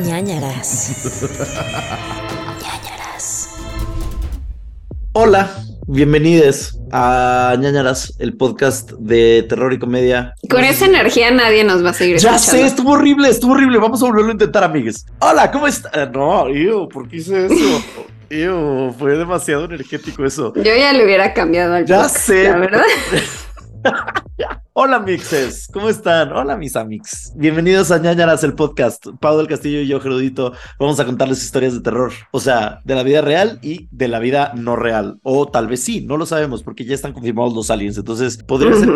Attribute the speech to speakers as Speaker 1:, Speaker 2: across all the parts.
Speaker 1: ñañaras. ñañaras.
Speaker 2: Hola, bienvenidos a ñañaras, el podcast de terror y comedia.
Speaker 3: Con esa energía nadie nos va a seguir
Speaker 2: Ya
Speaker 3: escuchando.
Speaker 2: sé, estuvo horrible, estuvo horrible. Vamos a volverlo a intentar, amigues. Hola, ¿cómo está? No, ew, ¿por qué hice eso? Ew, fue demasiado energético eso.
Speaker 3: Yo ya le hubiera cambiado al
Speaker 2: Ya
Speaker 3: podcast,
Speaker 2: sé.
Speaker 3: La verdad.
Speaker 2: Hola, mixes, ¿cómo están? Hola, mis amix. Bienvenidos a ñañaras, el podcast. Pau del Castillo y yo, Gerudito, vamos a contarles historias de terror. O sea, de la vida real y de la vida no real. O tal vez sí, no lo sabemos porque ya están confirmados los aliens. Entonces, podría ser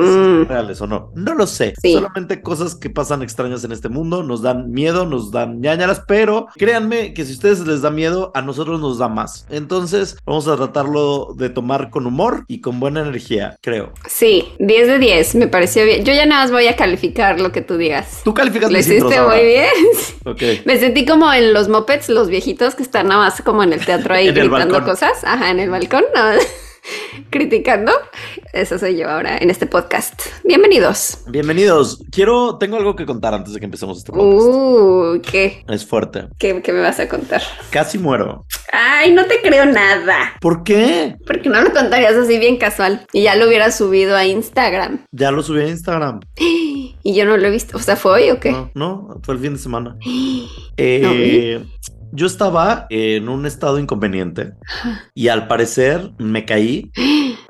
Speaker 2: reales o no. No lo sé.
Speaker 3: Sí.
Speaker 2: Solamente cosas que pasan extrañas en este mundo. Nos dan miedo, nos dan ñañaras, pero créanme que si a ustedes les da miedo, a nosotros nos da más. Entonces, vamos a tratarlo de tomar con humor y con buena energía, creo.
Speaker 3: Sí, 10 de 10, me pareció bien. Yo ya nada más voy a calificar lo que tú digas.
Speaker 2: Tú calificas
Speaker 3: Lo hiciste
Speaker 2: ahora.
Speaker 3: muy bien.
Speaker 2: Ok.
Speaker 3: Me sentí como en los mopeds, los viejitos que están nada más como en el teatro ahí
Speaker 2: En
Speaker 3: gritando cosas. Ajá, en el balcón, nada más criticando. Eso soy yo ahora en este podcast. Bienvenidos.
Speaker 2: Bienvenidos. Quiero, tengo algo que contar antes de que empecemos este podcast.
Speaker 3: Uh, ¿qué?
Speaker 2: Es fuerte.
Speaker 3: ¿Qué, qué me vas a contar?
Speaker 2: Casi muero.
Speaker 3: Ay, no te creo nada.
Speaker 2: ¿Por qué?
Speaker 3: Porque no lo contarías así bien casual. Y ya lo hubieras subido a Instagram.
Speaker 2: Ya lo subí a Instagram.
Speaker 3: Y yo no lo he visto. O sea, ¿fue hoy o qué?
Speaker 2: No, no, fue el fin de semana.
Speaker 3: No
Speaker 2: Eh, yo estaba en un estado inconveniente y al parecer me caí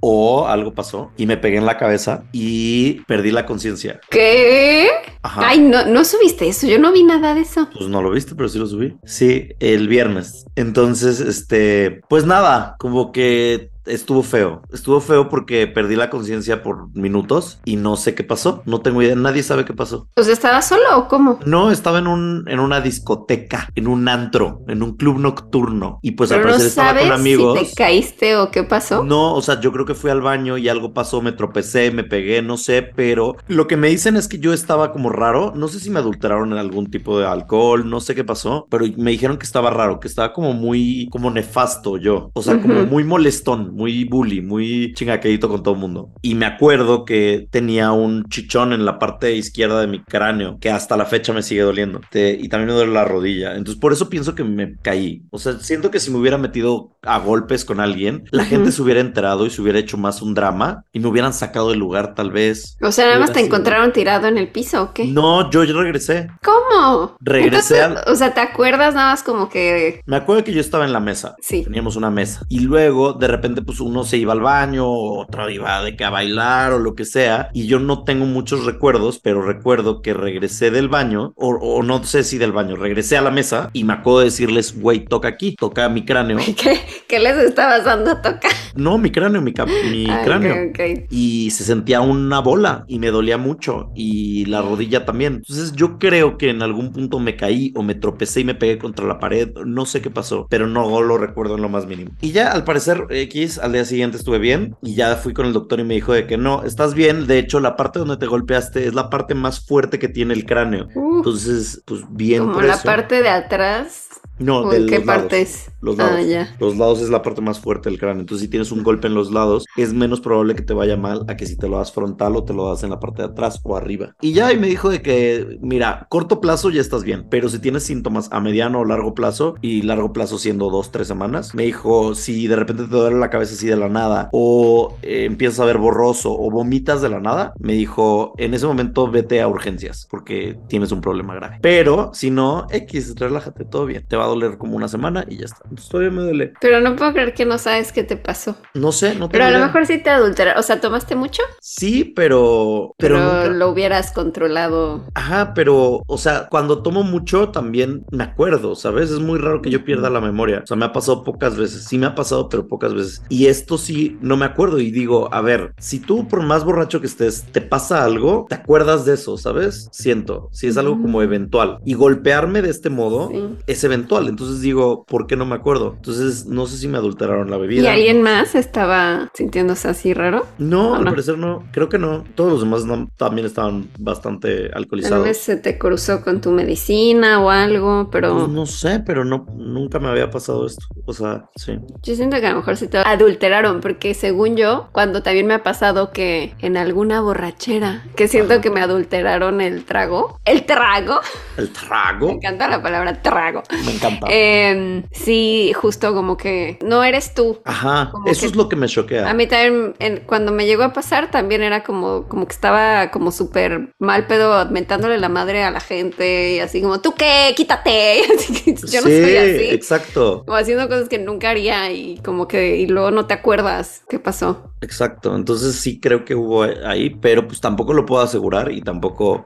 Speaker 2: o algo pasó y me pegué en la cabeza y perdí la conciencia.
Speaker 3: ¿Qué?
Speaker 2: Ajá.
Speaker 3: Ay, no, no subiste eso. Yo no vi nada de eso.
Speaker 2: Pues no lo viste, pero sí lo subí. Sí, el viernes. Entonces, este, pues nada, como que estuvo feo. Estuvo feo porque perdí la conciencia por minutos y no sé qué pasó. No tengo idea, nadie sabe qué pasó.
Speaker 3: O sea, ¿estabas solo o cómo?
Speaker 2: No, estaba en un en una discoteca, en un antro, en un club nocturno y pues al
Speaker 3: Pero no
Speaker 2: parecer estaba
Speaker 3: sabes
Speaker 2: con amigos.
Speaker 3: si te caíste o qué pasó.
Speaker 2: No, o sea, yo creo que fui al baño y algo pasó, me tropecé, me pegué, no sé, pero lo que me dicen es que yo estaba como raro, no sé si me adulteraron en algún tipo de alcohol, no sé qué pasó, pero me dijeron que estaba raro, que estaba como muy, como nefasto yo, o sea, como muy molestón, muy bully, muy chingaquedito con todo el mundo. Y me acuerdo que tenía un chichón en la parte izquierda de mi cráneo, que hasta la fecha me sigue doliendo, Te- y también me duele la rodilla, entonces por eso pienso que me caí, o sea, siento que si me hubiera metido a golpes con alguien, la gente se hubiera enterado y se hubiera hecho más un drama y me hubieran sacado del lugar tal vez.
Speaker 3: O sea, nada más te
Speaker 2: sido-
Speaker 3: encontraron tirado en el piso o qué.
Speaker 2: No, yo ya regresé.
Speaker 3: ¿Cómo?
Speaker 2: Regresé
Speaker 3: Entonces, O sea, ¿te acuerdas nada más como que...
Speaker 2: Me acuerdo que yo estaba en la mesa.
Speaker 3: Sí.
Speaker 2: Teníamos una mesa. Y luego, de repente, pues uno se iba al baño, otro iba de que a bailar o lo que sea. Y yo no tengo muchos recuerdos, pero recuerdo que regresé del baño, o, o no sé si del baño, regresé a la mesa y me acuerdo de decirles, güey, toca aquí, toca mi cráneo.
Speaker 3: ¿Qué, qué les estabas dando a tocar?
Speaker 2: No, mi cráneo, mi, mi
Speaker 3: Ah,
Speaker 2: cráneo. y se sentía una bola y me dolía mucho y la rodilla también. Entonces yo creo que en algún punto me caí o me tropecé y me pegué contra la pared, no sé qué pasó, pero no lo recuerdo en lo más mínimo. Y ya al parecer X al día siguiente estuve bien y ya fui con el doctor y me dijo de que no, estás bien, de hecho la parte donde te golpeaste es la parte más fuerte que tiene el cráneo.
Speaker 3: Uh,
Speaker 2: Entonces, pues bien
Speaker 3: como
Speaker 2: por
Speaker 3: la
Speaker 2: eso.
Speaker 3: parte de atrás.
Speaker 2: No,
Speaker 3: ¿O
Speaker 2: de
Speaker 3: qué
Speaker 2: los lados.
Speaker 3: parte es?
Speaker 2: Los
Speaker 3: Ah,
Speaker 2: lados.
Speaker 3: ya.
Speaker 2: Los lados es la parte más fuerte del cráneo. Entonces, si tienes un golpe en los lados, es menos probable que te vaya mal a que si te lo das frontal o te lo das en la parte de atrás o arriba. Y ya, y me dijo de que, mira, corto plazo ya estás bien, pero si tienes síntomas a mediano o largo plazo, y largo plazo siendo dos, tres semanas, me dijo, si de repente te duele la cabeza así de la nada, o eh, empiezas a ver borroso, o vomitas de la nada, me dijo, en ese momento vete a urgencias, porque tienes un problema grave. Pero, si no, X, relájate, todo bien. Te va a doler como una semana y ya está. Entonces, todavía me duele.
Speaker 3: Pero no puedo creer que no sabes qué te pasó.
Speaker 2: No sé, no tengo
Speaker 3: Pero a lo mejor sí te adulteraron. O sea, ¿tomaste mucho?
Speaker 2: Sí, pero... Pero,
Speaker 3: Pero,
Speaker 2: nunca-
Speaker 3: lo hubieras controlado.
Speaker 2: Ajá, pero, o sea, cuando tomo mucho también me acuerdo, ¿sabes? Es muy raro que yo pierda la memoria. O sea, me ha pasado pocas veces. Sí me ha pasado, pero pocas veces. Y esto sí, no me acuerdo. Y digo, a ver, si tú por más borracho que estés, te pasa algo, te acuerdas de eso, ¿sabes? Siento, si es algo como eventual. Y golpearme de este modo
Speaker 3: Sí.
Speaker 2: es eventual. Actual. Entonces digo, ¿por qué no me acuerdo? Entonces no sé si me adulteraron la bebida.
Speaker 3: ¿Y alguien más estaba sintiéndose así raro?
Speaker 2: No,
Speaker 3: ¿O
Speaker 2: al
Speaker 3: no?
Speaker 2: parecer no. Creo que no. Todos los demás no- también estaban bastante
Speaker 3: Tal
Speaker 2: alcoholizados.
Speaker 3: vez se te cruzó con tu medicina o algo, pero
Speaker 2: Pues no sé, pero no, nunca me había pasado esto. O sea, sí.
Speaker 3: yo siento que a lo mejor se te adulteraron, porque según yo, cuando también me ha pasado que en alguna borrachera, que siento
Speaker 2: Ajá.
Speaker 3: que me adulteraron el trago, el trago,
Speaker 2: El trago
Speaker 3: me encanta la palabra trago.
Speaker 2: me encanta.
Speaker 3: Eh, sí, justo como que no eres tú.
Speaker 2: Ajá,
Speaker 3: como
Speaker 2: eso
Speaker 3: que-
Speaker 2: es lo que me choquea.
Speaker 3: A mí también, en- cuando me llegó a pasar, también era como, como que estaba como súper mal pedo, mentándole la madre a la gente y así como, ¿tú qué? Quítate. Así que yo no
Speaker 2: sí,
Speaker 3: soy así.
Speaker 2: exacto,
Speaker 3: O haciendo cosas que nunca haría y como que, y luego no te acuerdas qué pasó.
Speaker 2: exacto. Entonces sí creo que hubo ahí, pero pues tampoco lo puedo asegurar y tampoco,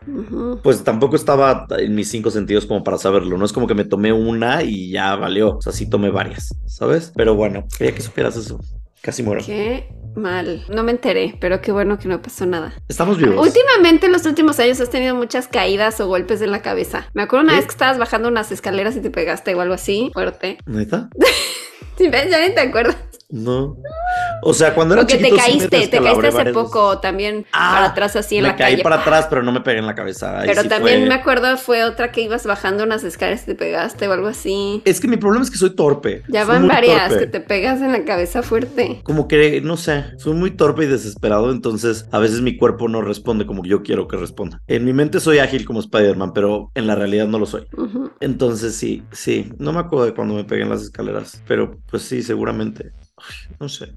Speaker 2: pues tampoco estaba en mis cinco sentidos como para saberlo. No es como que me tomé una y ya valió. O sea, sí tomé varias, ¿sabes? Pero bueno, quería que supieras eso. Casi muero.
Speaker 3: Qué mal. No me enteré, pero qué bueno que no pasó nada.
Speaker 2: Estamos vivos.
Speaker 3: Últimamente, en los últimos años, has tenido muchas caídas o golpes en la cabeza. Me acuerdo una vez que estabas bajando unas escaleras y te pegaste o algo así, fuerte.
Speaker 2: ¿Neta?
Speaker 3: Sí. Ya ni te acuerdas.
Speaker 2: No. O sea, cuando era
Speaker 3: Porque te
Speaker 2: chiquito sí me
Speaker 3: caíste, te caíste hace poco también
Speaker 2: Ah,
Speaker 3: para atrás así en
Speaker 2: me
Speaker 3: la
Speaker 2: caí
Speaker 3: calle.
Speaker 2: para
Speaker 3: ¡pah!
Speaker 2: atrás, pero no me pegué en la cabeza. Ahí
Speaker 3: Pero
Speaker 2: sí
Speaker 3: también
Speaker 2: fue-
Speaker 3: me acuerdo fue otra que ibas bajando unas escaleras y te pegaste o algo así.
Speaker 2: Es que mi problema es que soy torpe.
Speaker 3: Ya
Speaker 2: Soy
Speaker 3: van varias
Speaker 2: torpe.
Speaker 3: que te pegas en la cabeza fuerte.
Speaker 2: Como que, no sé, soy muy torpe y desesperado, entonces a veces mi cuerpo no responde como yo quiero que responda. En mi mente soy ágil como Spider-Man, pero en la realidad no lo soy. Entonces sí, sí, no me acuerdo de cuando me pegué en las escaleras, pero pues sí, seguramente. No sé.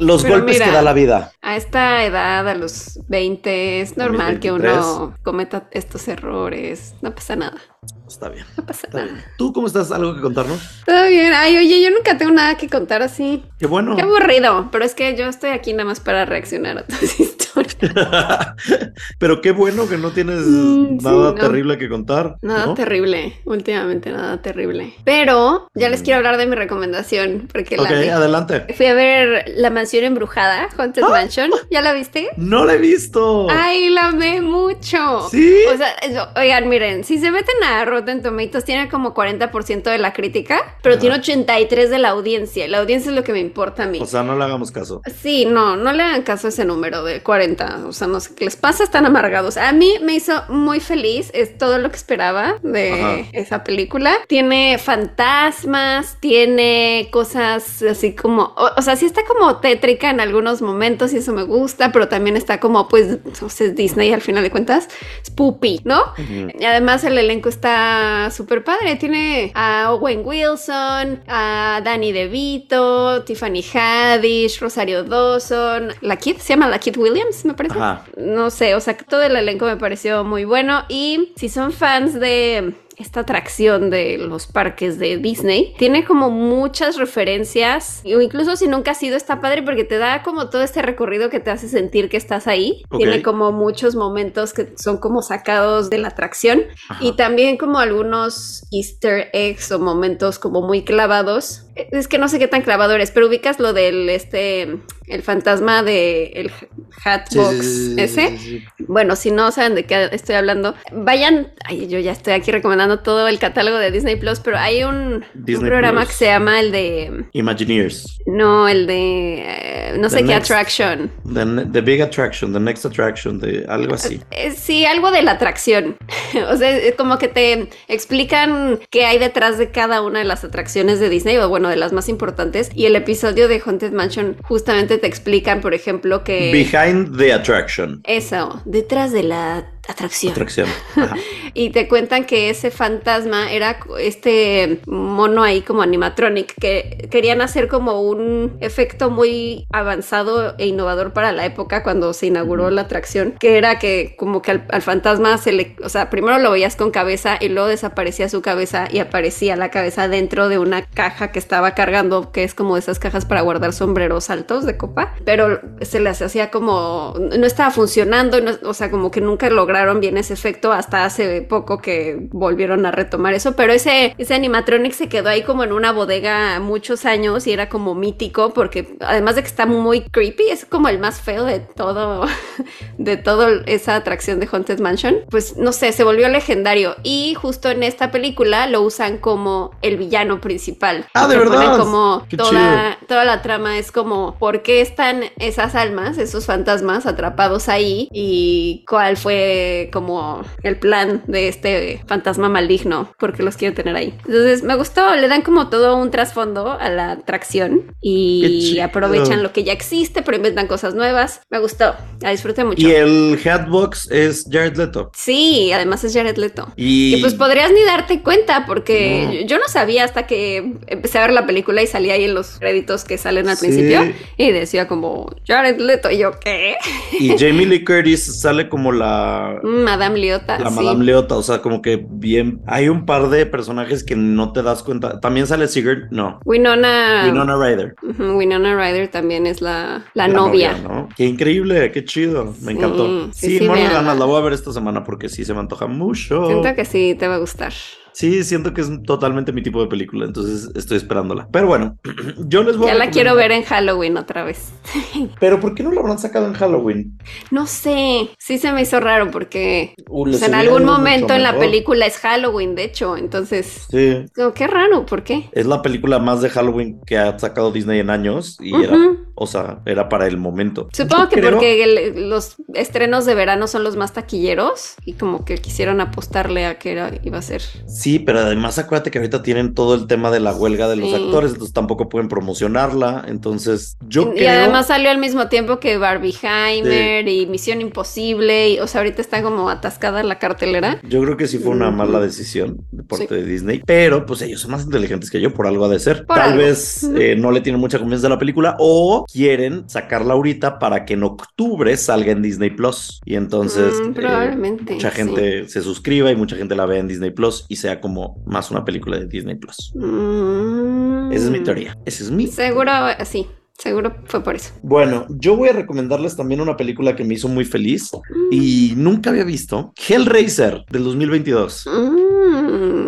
Speaker 2: Los
Speaker 3: pero
Speaker 2: golpes
Speaker 3: mira,
Speaker 2: que da la vida.
Speaker 3: A esta edad, a los 20, es normal que
Speaker 2: 23.
Speaker 3: uno cometa estos errores. No pasa nada.
Speaker 2: Está bien.
Speaker 3: No pasa nada.
Speaker 2: bien. ¿Tú cómo estás? ¿Algo que contarnos?
Speaker 3: Todo bien. Ay, oye, yo nunca tengo nada que contar así.
Speaker 2: Qué bueno.
Speaker 3: Qué aburrido. Pero es que yo estoy aquí nada más para reaccionar a tus historias.
Speaker 2: Pero qué bueno que no tienes
Speaker 3: Mm, sí,
Speaker 2: nada
Speaker 3: no.
Speaker 2: terrible que contar.
Speaker 3: Nada
Speaker 2: ¿no?
Speaker 3: terrible. Últimamente nada terrible. Pero ya les
Speaker 2: Mm.
Speaker 3: quiero hablar de mi recomendación. Porque
Speaker 2: Ok,
Speaker 3: la
Speaker 2: adelante.
Speaker 3: fui a ver La Mansión Embrujada, Haunted
Speaker 2: Ah.
Speaker 3: Mansion. ¿Ya la viste?
Speaker 2: No la he visto.
Speaker 3: Ay, la amé mucho.
Speaker 2: ¿Sí?
Speaker 3: O sea, oigan, miren, si se meten a Rotten Tomatoes, tiene como 40% de la crítica, pero
Speaker 2: Ajá.
Speaker 3: tiene 83% de la audiencia. La audiencia es lo que me importa a mí.
Speaker 2: O sea, no le hagamos caso.
Speaker 3: Sí, no, no le hagan caso a ese número de 40. O sea, no sé qué les pasa, están amargados. A mí me hizo muy feliz, es todo lo que esperaba de
Speaker 2: Ajá.
Speaker 3: esa película. Tiene fantasmas, tiene cosas así como, o, o sea, sí está como tétrica en algunos momentos y eso me gusta, pero también está como, pues, Disney al final de cuentas, es poopy, ¿no? Y además el elenco está súper padre. Tiene a Owen Wilson, a Danny DeVito, Tiffany Haddish, Rosario Dawson, la Kid, se llama la Kid Williams, me parece.
Speaker 2: Ajá.
Speaker 3: No sé, o sea, todo el elenco me pareció muy bueno. Y si son fans de esta atracción de los parques de Disney, tiene como muchas referencias, incluso si nunca has ido, está padre porque te da como todo este recorrido que te hace sentir que estás ahí.
Speaker 2: Ok.
Speaker 3: Tiene como muchos momentos que son como sacados de la atracción
Speaker 2: Ajá.
Speaker 3: y también como algunos easter eggs o momentos como muy clavados. Es que no sé qué tan clavado eres, pero ubicas lo del este el fantasma de el Hatbox
Speaker 2: Sí, sí,
Speaker 3: ese.
Speaker 2: sí.
Speaker 3: Bueno, si no saben de qué estoy hablando, vayan. Ay, yo ya estoy aquí recomendando todo el catálogo de Disney Plus, pero hay un, programa
Speaker 2: Plus.
Speaker 3: que se llama el de.
Speaker 2: Imagineers.
Speaker 3: No, el de. eh, no
Speaker 2: The
Speaker 3: sé qué attraction.
Speaker 2: The, the Big Attraction, The Next Attraction, de algo así.
Speaker 3: Eh, Sí, algo de la atracción. o sea, es como que te explican qué hay detrás de cada una de las atracciones de Disney, o bueno, de las más importantes. Y el episodio de Haunted Mansion justamente te explican, por ejemplo, que.
Speaker 2: Behind the Attraction.
Speaker 3: Eso, detrás de la atracción.
Speaker 2: Atracción. Ajá.
Speaker 3: Y te cuentan que ese fantasma era este mono ahí como animatronic, que querían hacer como un efecto muy avanzado e innovador para la época cuando se inauguró la atracción, que era que como que al, al fantasma se le, o sea, primero lo veías con cabeza y luego desaparecía su cabeza y aparecía la cabeza dentro de una caja que estaba cargando, que es como esas cajas para guardar sombreros altos de copa, pero se les hacía como, no estaba funcionando, no- o sea, como que nunca lograban lograron bien ese efecto hasta hace poco que volvieron a retomar eso, pero ese, ese animatronic se quedó ahí como en una bodega muchos años y era como mítico porque además de que está muy creepy, es como el más feo de todo, de toda esa atracción de Haunted Mansion, pues no sé, se volvió legendario y justo en esta película lo usan como el villano principal.
Speaker 2: Ah, de verdad.
Speaker 3: Como
Speaker 2: Qué
Speaker 3: toda, toda la trama es como por qué están esas almas, esos fantasmas atrapados ahí y cuál fue como el plan de este fantasma maligno, porque los quiero tener ahí. Entonces me gustó, le dan como todo un trasfondo a la atracción y aprovechan lo que ya existe, pero inventan cosas nuevas. Me gustó, la disfruté mucho.
Speaker 2: Y el Hatbox es Jared Leto.
Speaker 3: Sí, además es Jared Leto.
Speaker 2: Y,
Speaker 3: Y pues podrías ni darte cuenta porque
Speaker 2: No.
Speaker 3: yo- yo no sabía hasta que empecé a ver la película y salía ahí en los créditos que salen al
Speaker 2: Sí.
Speaker 3: principio y decía como Jared Leto y yo ¿qué?
Speaker 2: y Jamie Lee Curtis sale como la,
Speaker 3: Madame Leota.
Speaker 2: la
Speaker 3: sí.
Speaker 2: Madame Leota, o sea, como que bien. Hay un par de personajes que no te das cuenta. También sale Sigurd, no.
Speaker 3: Winona,
Speaker 2: Winona Ryder.
Speaker 3: Winona Ryder también es la, la
Speaker 2: La
Speaker 3: novia.
Speaker 2: ¿no? Qué increíble, qué chido. Me encantó.
Speaker 3: sí,
Speaker 2: Sí,
Speaker 3: sí,
Speaker 2: de
Speaker 3: véanla.
Speaker 2: ganas. La voy a ver esta semana porque sí se me antoja mucho.
Speaker 3: Siento que sí te va a gustar.
Speaker 2: Sí, siento que es totalmente mi tipo de película, entonces estoy esperándola. Pero bueno, yo les voy
Speaker 3: Ya
Speaker 2: a
Speaker 3: la quiero ver en Halloween otra vez.
Speaker 2: Pero ¿por qué no la habrán sacado en Halloween?
Speaker 3: No sé, sí se me hizo raro porque
Speaker 2: Uh,
Speaker 3: pues, en algún momento en la película es Halloween, de hecho, entonces,
Speaker 2: Sí,
Speaker 3: como, qué raro, ¿por qué?
Speaker 2: es la película más de Halloween que ha sacado Disney en años y era. O sea, era para el momento.
Speaker 3: Supongo
Speaker 2: Yo
Speaker 3: que
Speaker 2: creo-
Speaker 3: porque el- los estrenos de verano son los más taquilleros y como que quisieron apostarle a que era, iba a ser.
Speaker 2: Sí, pero además acuérdate que ahorita tienen todo el tema de la huelga de los
Speaker 3: Sí.
Speaker 2: actores, entonces tampoco pueden promocionarla, entonces yo
Speaker 3: y
Speaker 2: creo...
Speaker 3: además salió al mismo tiempo que Barbieheimer y Misión Imposible, y, o sea, ahorita está como atascada la cartelera.
Speaker 2: Yo creo que sí fue una mala decisión de parte
Speaker 3: Sí.
Speaker 2: de Disney, pero pues ellos son más inteligentes que yo, por algo ha de ser.
Speaker 3: Por
Speaker 2: Tal
Speaker 3: algo.
Speaker 2: vez eh, no le tienen mucha confianza a la película o quieren sacarla ahorita para que en octubre salga en Disney Plus. Y entonces
Speaker 3: Mm,
Speaker 2: eh,
Speaker 3: probablemente,
Speaker 2: mucha
Speaker 3: sí.
Speaker 2: gente se suscriba y mucha gente la vea en Disney Plus y sea como más una película de Disney Plus.
Speaker 3: Mm.
Speaker 2: Esa es mi teoría. Esa es mi
Speaker 3: Seguro, sí, seguro fue por eso.
Speaker 2: Bueno, yo voy a recomendarles también una película que me hizo muy feliz y nunca había visto. Hellraiser del 2022.
Speaker 3: Mm,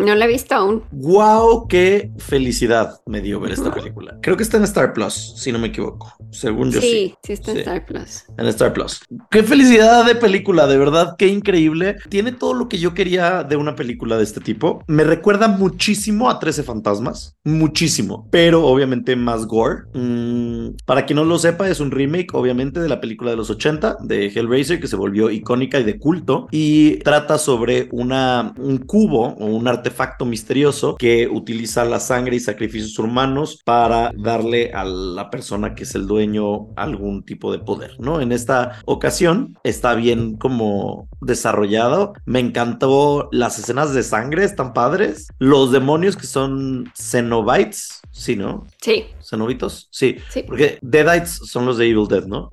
Speaker 3: no la he visto aún.
Speaker 2: ¡Wow! ¡Qué felicidad me dio ver esta película! Creo que está en Star Plus, si no me equivoco. Según yo sí.
Speaker 3: sí, sí está en
Speaker 2: Sí.
Speaker 3: Star Plus.
Speaker 2: En Star Plus. ¡Qué felicidad de película! De verdad, qué increíble. Tiene todo lo que yo quería de una película de este tipo. Me recuerda muchísimo a 13 Fantasmas. Muchísimo. Pero obviamente más gore. Mm, para quien no lo sepa, es un remake, obviamente, de la película de los 80 de Hellraiser, que se volvió icónica y de culto. Y trata sobre una, un cubo o un artefacto misterioso que utiliza la sangre y sacrificios humanos para darle a la persona que es el dueño algún tipo de poder, ¿no? En esta ocasión está bien como desarrollado. Me encantó las escenas de sangre, están padres. Los demonios que son Cenobites, sí, ¿no?
Speaker 3: Sí,
Speaker 2: Cenobitos, sí.
Speaker 3: sí.
Speaker 2: Porque Deadites son los de Evil Dead, ¿no?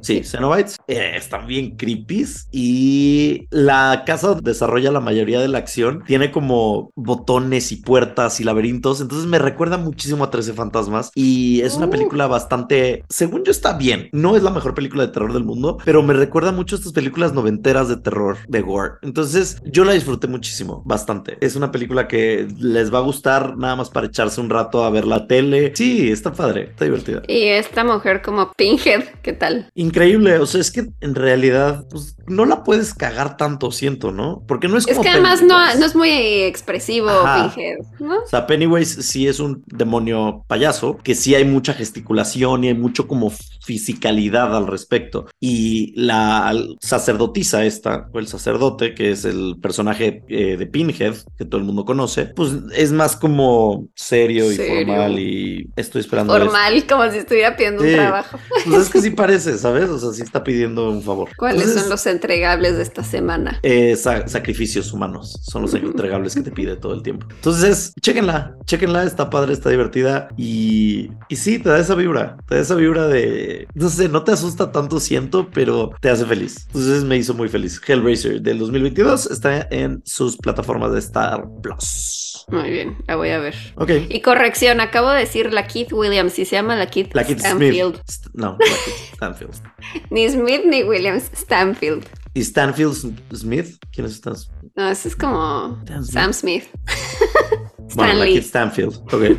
Speaker 2: Sí, Cenobites eh, están bien creepies y la casa desarrolla la mayoría de la acción. Tiene como botones y puertas y laberintos, entonces me recuerda muchísimo a 13 fantasmas y es una
Speaker 3: Uh.
Speaker 2: película bastante, según yo está bien. No es la mejor película de terror del mundo, pero me recuerda mucho a estas películas noventeras de terror, de gore. Entonces yo la disfruté muchísimo, bastante. Es una película que les va a gustar nada más para echarse un rato a ver la tele. Sí, está padre, está divertida.
Speaker 3: Y esta mujer como Pinhead, ¿qué tal?
Speaker 2: Increíble, o sea, es que en realidad pues, no la puedes cagar tanto, siento, ¿no? Porque no es
Speaker 3: Es
Speaker 2: como
Speaker 3: que además no, es muy expresivo
Speaker 2: Ajá.
Speaker 3: Pinhead, ¿no?
Speaker 2: O sea, Pennywise sí es un demonio payaso, que sí hay mucha gesticulación y hay mucho como fisicalidad al respecto. Y la sacerdotisa esta, o el sacerdote, que es el personaje eh, de Pinhead, que todo el mundo conoce, pues es más como serio y
Speaker 3: Serio.
Speaker 2: formal y estoy esperando.
Speaker 3: Formal, como si estuviera pidiendo
Speaker 2: Sí.
Speaker 3: un trabajo.
Speaker 2: Pues es que sí parece, ¿sabes? O sea, sí está pidiendo un favor.
Speaker 3: ¿Cuáles
Speaker 2: Entonces,
Speaker 3: son los entregables de esta semana?
Speaker 2: eh, sa- sacrificios humanos son los entregables que te pide todo el tiempo. Entonces, chéquenla, chéquenla, está padre, está divertida y, y sí, te da esa vibra, te da esa vibra de, no sé, no te asusta tanto, siento, pero te hace feliz. Entonces me hizo muy feliz. Hellraiser del 2022 está en sus plataformas de Star Plus.
Speaker 3: Muy bien, la voy a ver.
Speaker 2: Ok.
Speaker 3: Y corrección, acabo de decir la Keith Williams y se llama la Keith
Speaker 2: La Kid Smith.
Speaker 3: Stanfield.
Speaker 2: St- No, la Kid Stanfield.
Speaker 3: Ni Smith ni Williams, Stanfield.
Speaker 2: ¿Y Stanfield Smith? ¿Quién es Stanfield?
Speaker 3: No, ese es como
Speaker 2: Stan Smith.
Speaker 3: Sam Smith.
Speaker 2: Bueno, la. Kid Stanfield. Ok.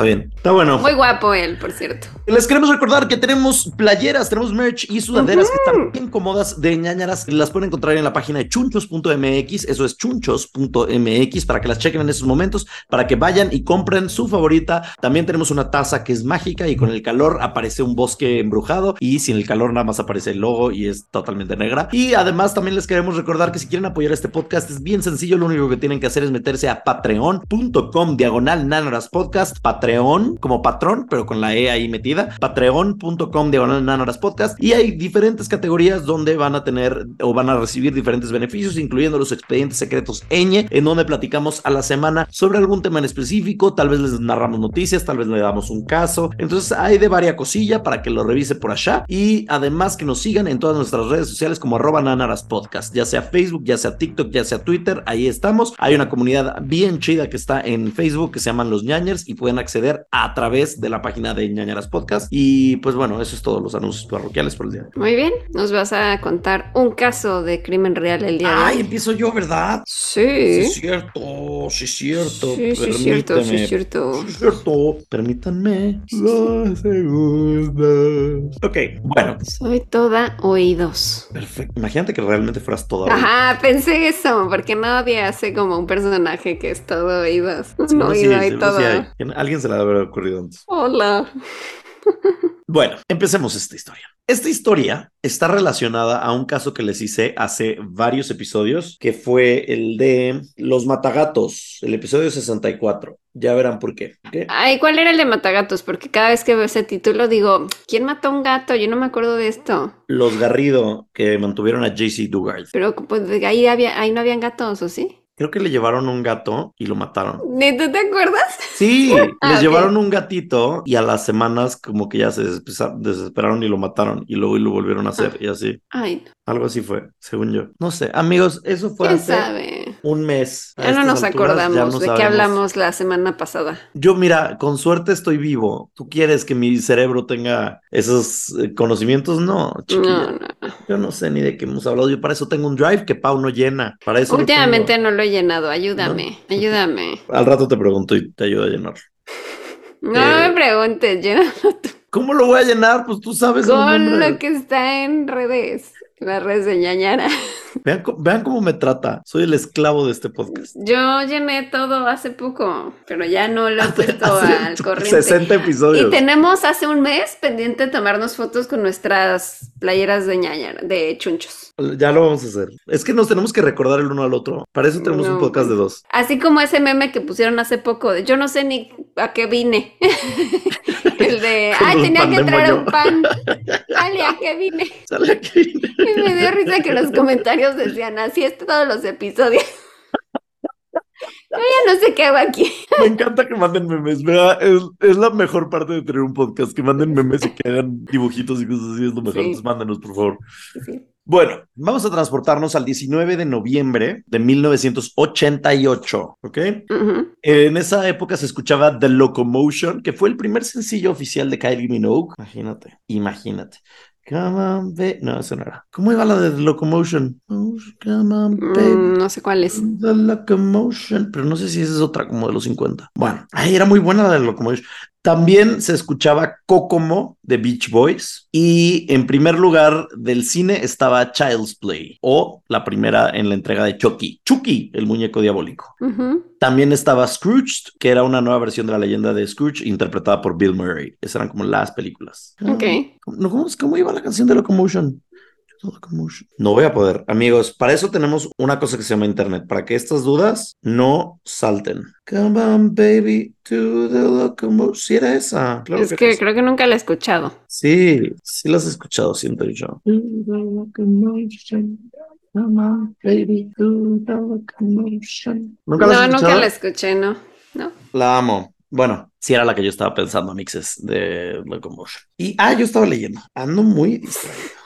Speaker 2: Está bien. Está bueno.
Speaker 3: Muy guapo él, por cierto.
Speaker 2: Les queremos recordar que tenemos playeras, tenemos merch y sudaderas que están bien cómodas de ñañaras. Las pueden encontrar en la página de chunchos.mx. Eso es chunchos.mx para que las chequen en esos momentos, para que vayan y compren su favorita. También tenemos una taza que es mágica y con el calor aparece un bosque embrujado y sin el calor nada más aparece el logo y es totalmente negra. Y además también les queremos recordar que si quieren apoyar este podcast es bien sencillo. Lo único que tienen que hacer es meterse a patreon.com diagonal Nanoras podcast. Patreon como patrón, pero con la E ahí metida. Patreon.com diagonal Nanoras podcast. Y hay diferentes categorías donde van a tener o van a recibir diferentes beneficios, incluyendo los expedientes secretos ñ, en donde platicamos a la semana sobre algún tema en específico. Tal vez les narramos noticias, tal vez le damos un caso. Entonces hay de varia cosilla para que lo revise por allá. Y además que nos sigan en todas nuestras redes sociales como arroba Nanaras Podcast, ya sea Facebook, ya sea TikTok, ya sea Twitter. Ahí estamos. Hay una comunidad bien chida que está en Facebook que se llaman Los Ñañers y pueden acceder a través de la página de Ñañaras Podcast. Y pues bueno, eso es todo los anuncios parroquiales por el día.
Speaker 3: Muy bien, nos vas a contar un caso de crimen real el día de
Speaker 2: Ay,
Speaker 3: hoy.
Speaker 2: empiezo yo, ¿verdad?
Speaker 3: Sí.
Speaker 2: es cierto, sí es cierto.
Speaker 3: Sí, sí, es cierto, sí, es cierto.
Speaker 2: Sí, es cierto. Permítanme dos segundos. Ok, bueno,
Speaker 3: Soy toda oídos.
Speaker 2: perfecto. Imagínate que realmente fueras toda.
Speaker 3: Ajá, pensé eso, porque nadie hace como un personaje que es todo oídos.
Speaker 2: Sí,
Speaker 3: oído y todo.
Speaker 2: sí se la debe haber ocurrido antes.
Speaker 3: Hola.
Speaker 2: Bueno, empecemos esta historia. Esta historia está relacionada a un caso que les hice hace varios episodios, que fue el de los matagatos, el episodio 64. Ya verán por qué.
Speaker 3: Ay, ¿cuál era el de Matagatos? Porque cada vez que veo ese título digo, ¿quién mató a un gato? Yo no me acuerdo de esto.
Speaker 2: Los Garrido que mantuvieron a JC Dugard.
Speaker 3: Pero pues ahí, había, ahí no habían gatos, ¿o sí?
Speaker 2: Creo que le llevaron un gato y lo mataron.
Speaker 3: ¿Ni tú te acuerdas?
Speaker 2: Sí,
Speaker 3: Ah,
Speaker 2: les llevaron un gatito y a las semanas como que ya se desesperaron y lo mataron y luego y lo volvieron a hacer y así.
Speaker 3: Ay,
Speaker 2: Algo así fue, según yo. No sé, amigos, eso fue
Speaker 3: quién
Speaker 2: hace
Speaker 3: sabe.
Speaker 2: Un mes.
Speaker 3: Ya no nos
Speaker 2: alturas
Speaker 3: acordamos
Speaker 2: no
Speaker 3: de qué hablamos la semana pasada.
Speaker 2: Yo, mira, con suerte estoy vivo. ¿Tú quieres que mi cerebro tenga esos eh, conocimientos? No, chiquilla.
Speaker 3: No, no.
Speaker 2: Yo no sé ni de qué hemos hablado. Yo para eso tengo un drive que Pau no llena. Para eso
Speaker 3: Últimamente no lo he llenado. Ayúdame, ayúdame.
Speaker 2: Al rato te pregunto y te ayudo a llenar.
Speaker 3: No
Speaker 2: Eh,
Speaker 3: me preguntes, llénalo tú
Speaker 2: ¿Cómo lo voy a llenar? Pues tú sabes
Speaker 3: con lo que está en redes. Las redes de ñañara.
Speaker 2: Vean, cómo me trata. Soy el esclavo de este podcast.
Speaker 3: Yo llené todo hace poco, pero ya no lo he puesto
Speaker 2: Hace
Speaker 3: al corriente.
Speaker 2: 60 episodios.
Speaker 3: Y tenemos hace un mes pendiente de tomarnos fotos con nuestras playeras de ñañara, de chunchos.
Speaker 2: Ya lo vamos a hacer. Es que nos tenemos que recordar el uno al otro. Para eso tenemos un podcast de dos.
Speaker 3: Así como ese meme que pusieron hace poco, de yo no sé ni a qué vine. El de, ay, tenía que traer
Speaker 2: mollo".
Speaker 3: un pan. Dale, ¿a qué vine?
Speaker 2: Sale aquí.
Speaker 3: Y me dio risa que los comentarios decían, así es todos los episodios. Yo ya no sé qué hago aquí.
Speaker 2: Me encanta que manden memes. Es, es la mejor parte de tener un podcast. Que manden memes y que hagan dibujitos y cosas así. Es lo mejor.
Speaker 3: Sí.
Speaker 2: Entonces mándenos, por favor.
Speaker 3: Sí.
Speaker 2: Bueno, vamos a transportarnos al 19 de noviembre de 1988. ¿Ok? En esa época se escuchaba The Locomotion, que fue el primer sencillo oficial de Kylie Minogue. Imagínate, imagínate. Come on, baby. No, eso no era. ¿Cómo iba la de The Locomotion? Oh, Come on, baby.
Speaker 3: Mm, no sé cuál es.
Speaker 2: The Locomotion, pero no sé si esa es otra como de los 50. Bueno, ay, era muy buena la de Locomotion. También se escuchaba Kokomo de Beach Boys y en primer lugar del cine estaba Child's Play o la primera en la entrega de Chucky, Chucky, el muñeco diabólico. También estaba Scrooged, que era una nueva versión de la leyenda de Scrooge interpretada por Bill Murray. Esas eran como las películas.
Speaker 3: Ok.
Speaker 2: ¿cómo, cómo iba la canción de Locomotion? No voy a poder. Amigos, para eso tenemos una cosa que se llama Internet, para que estas dudas no salten. Come on, baby, to the locomotion. Sí era esa. Claro
Speaker 3: es
Speaker 2: que
Speaker 3: que creo que nunca la he escuchado.
Speaker 2: Sí, sí las he escuchado, siento yo. To the. Come on, baby, to the locomotion. ¿Nunca la has
Speaker 3: No, nunca la escuché, no. No.
Speaker 2: La amo. Bueno, sí era la que yo estaba pensando, mixes de Locomotion. Y, ah, yo estaba leyendo. Ando muy distraído.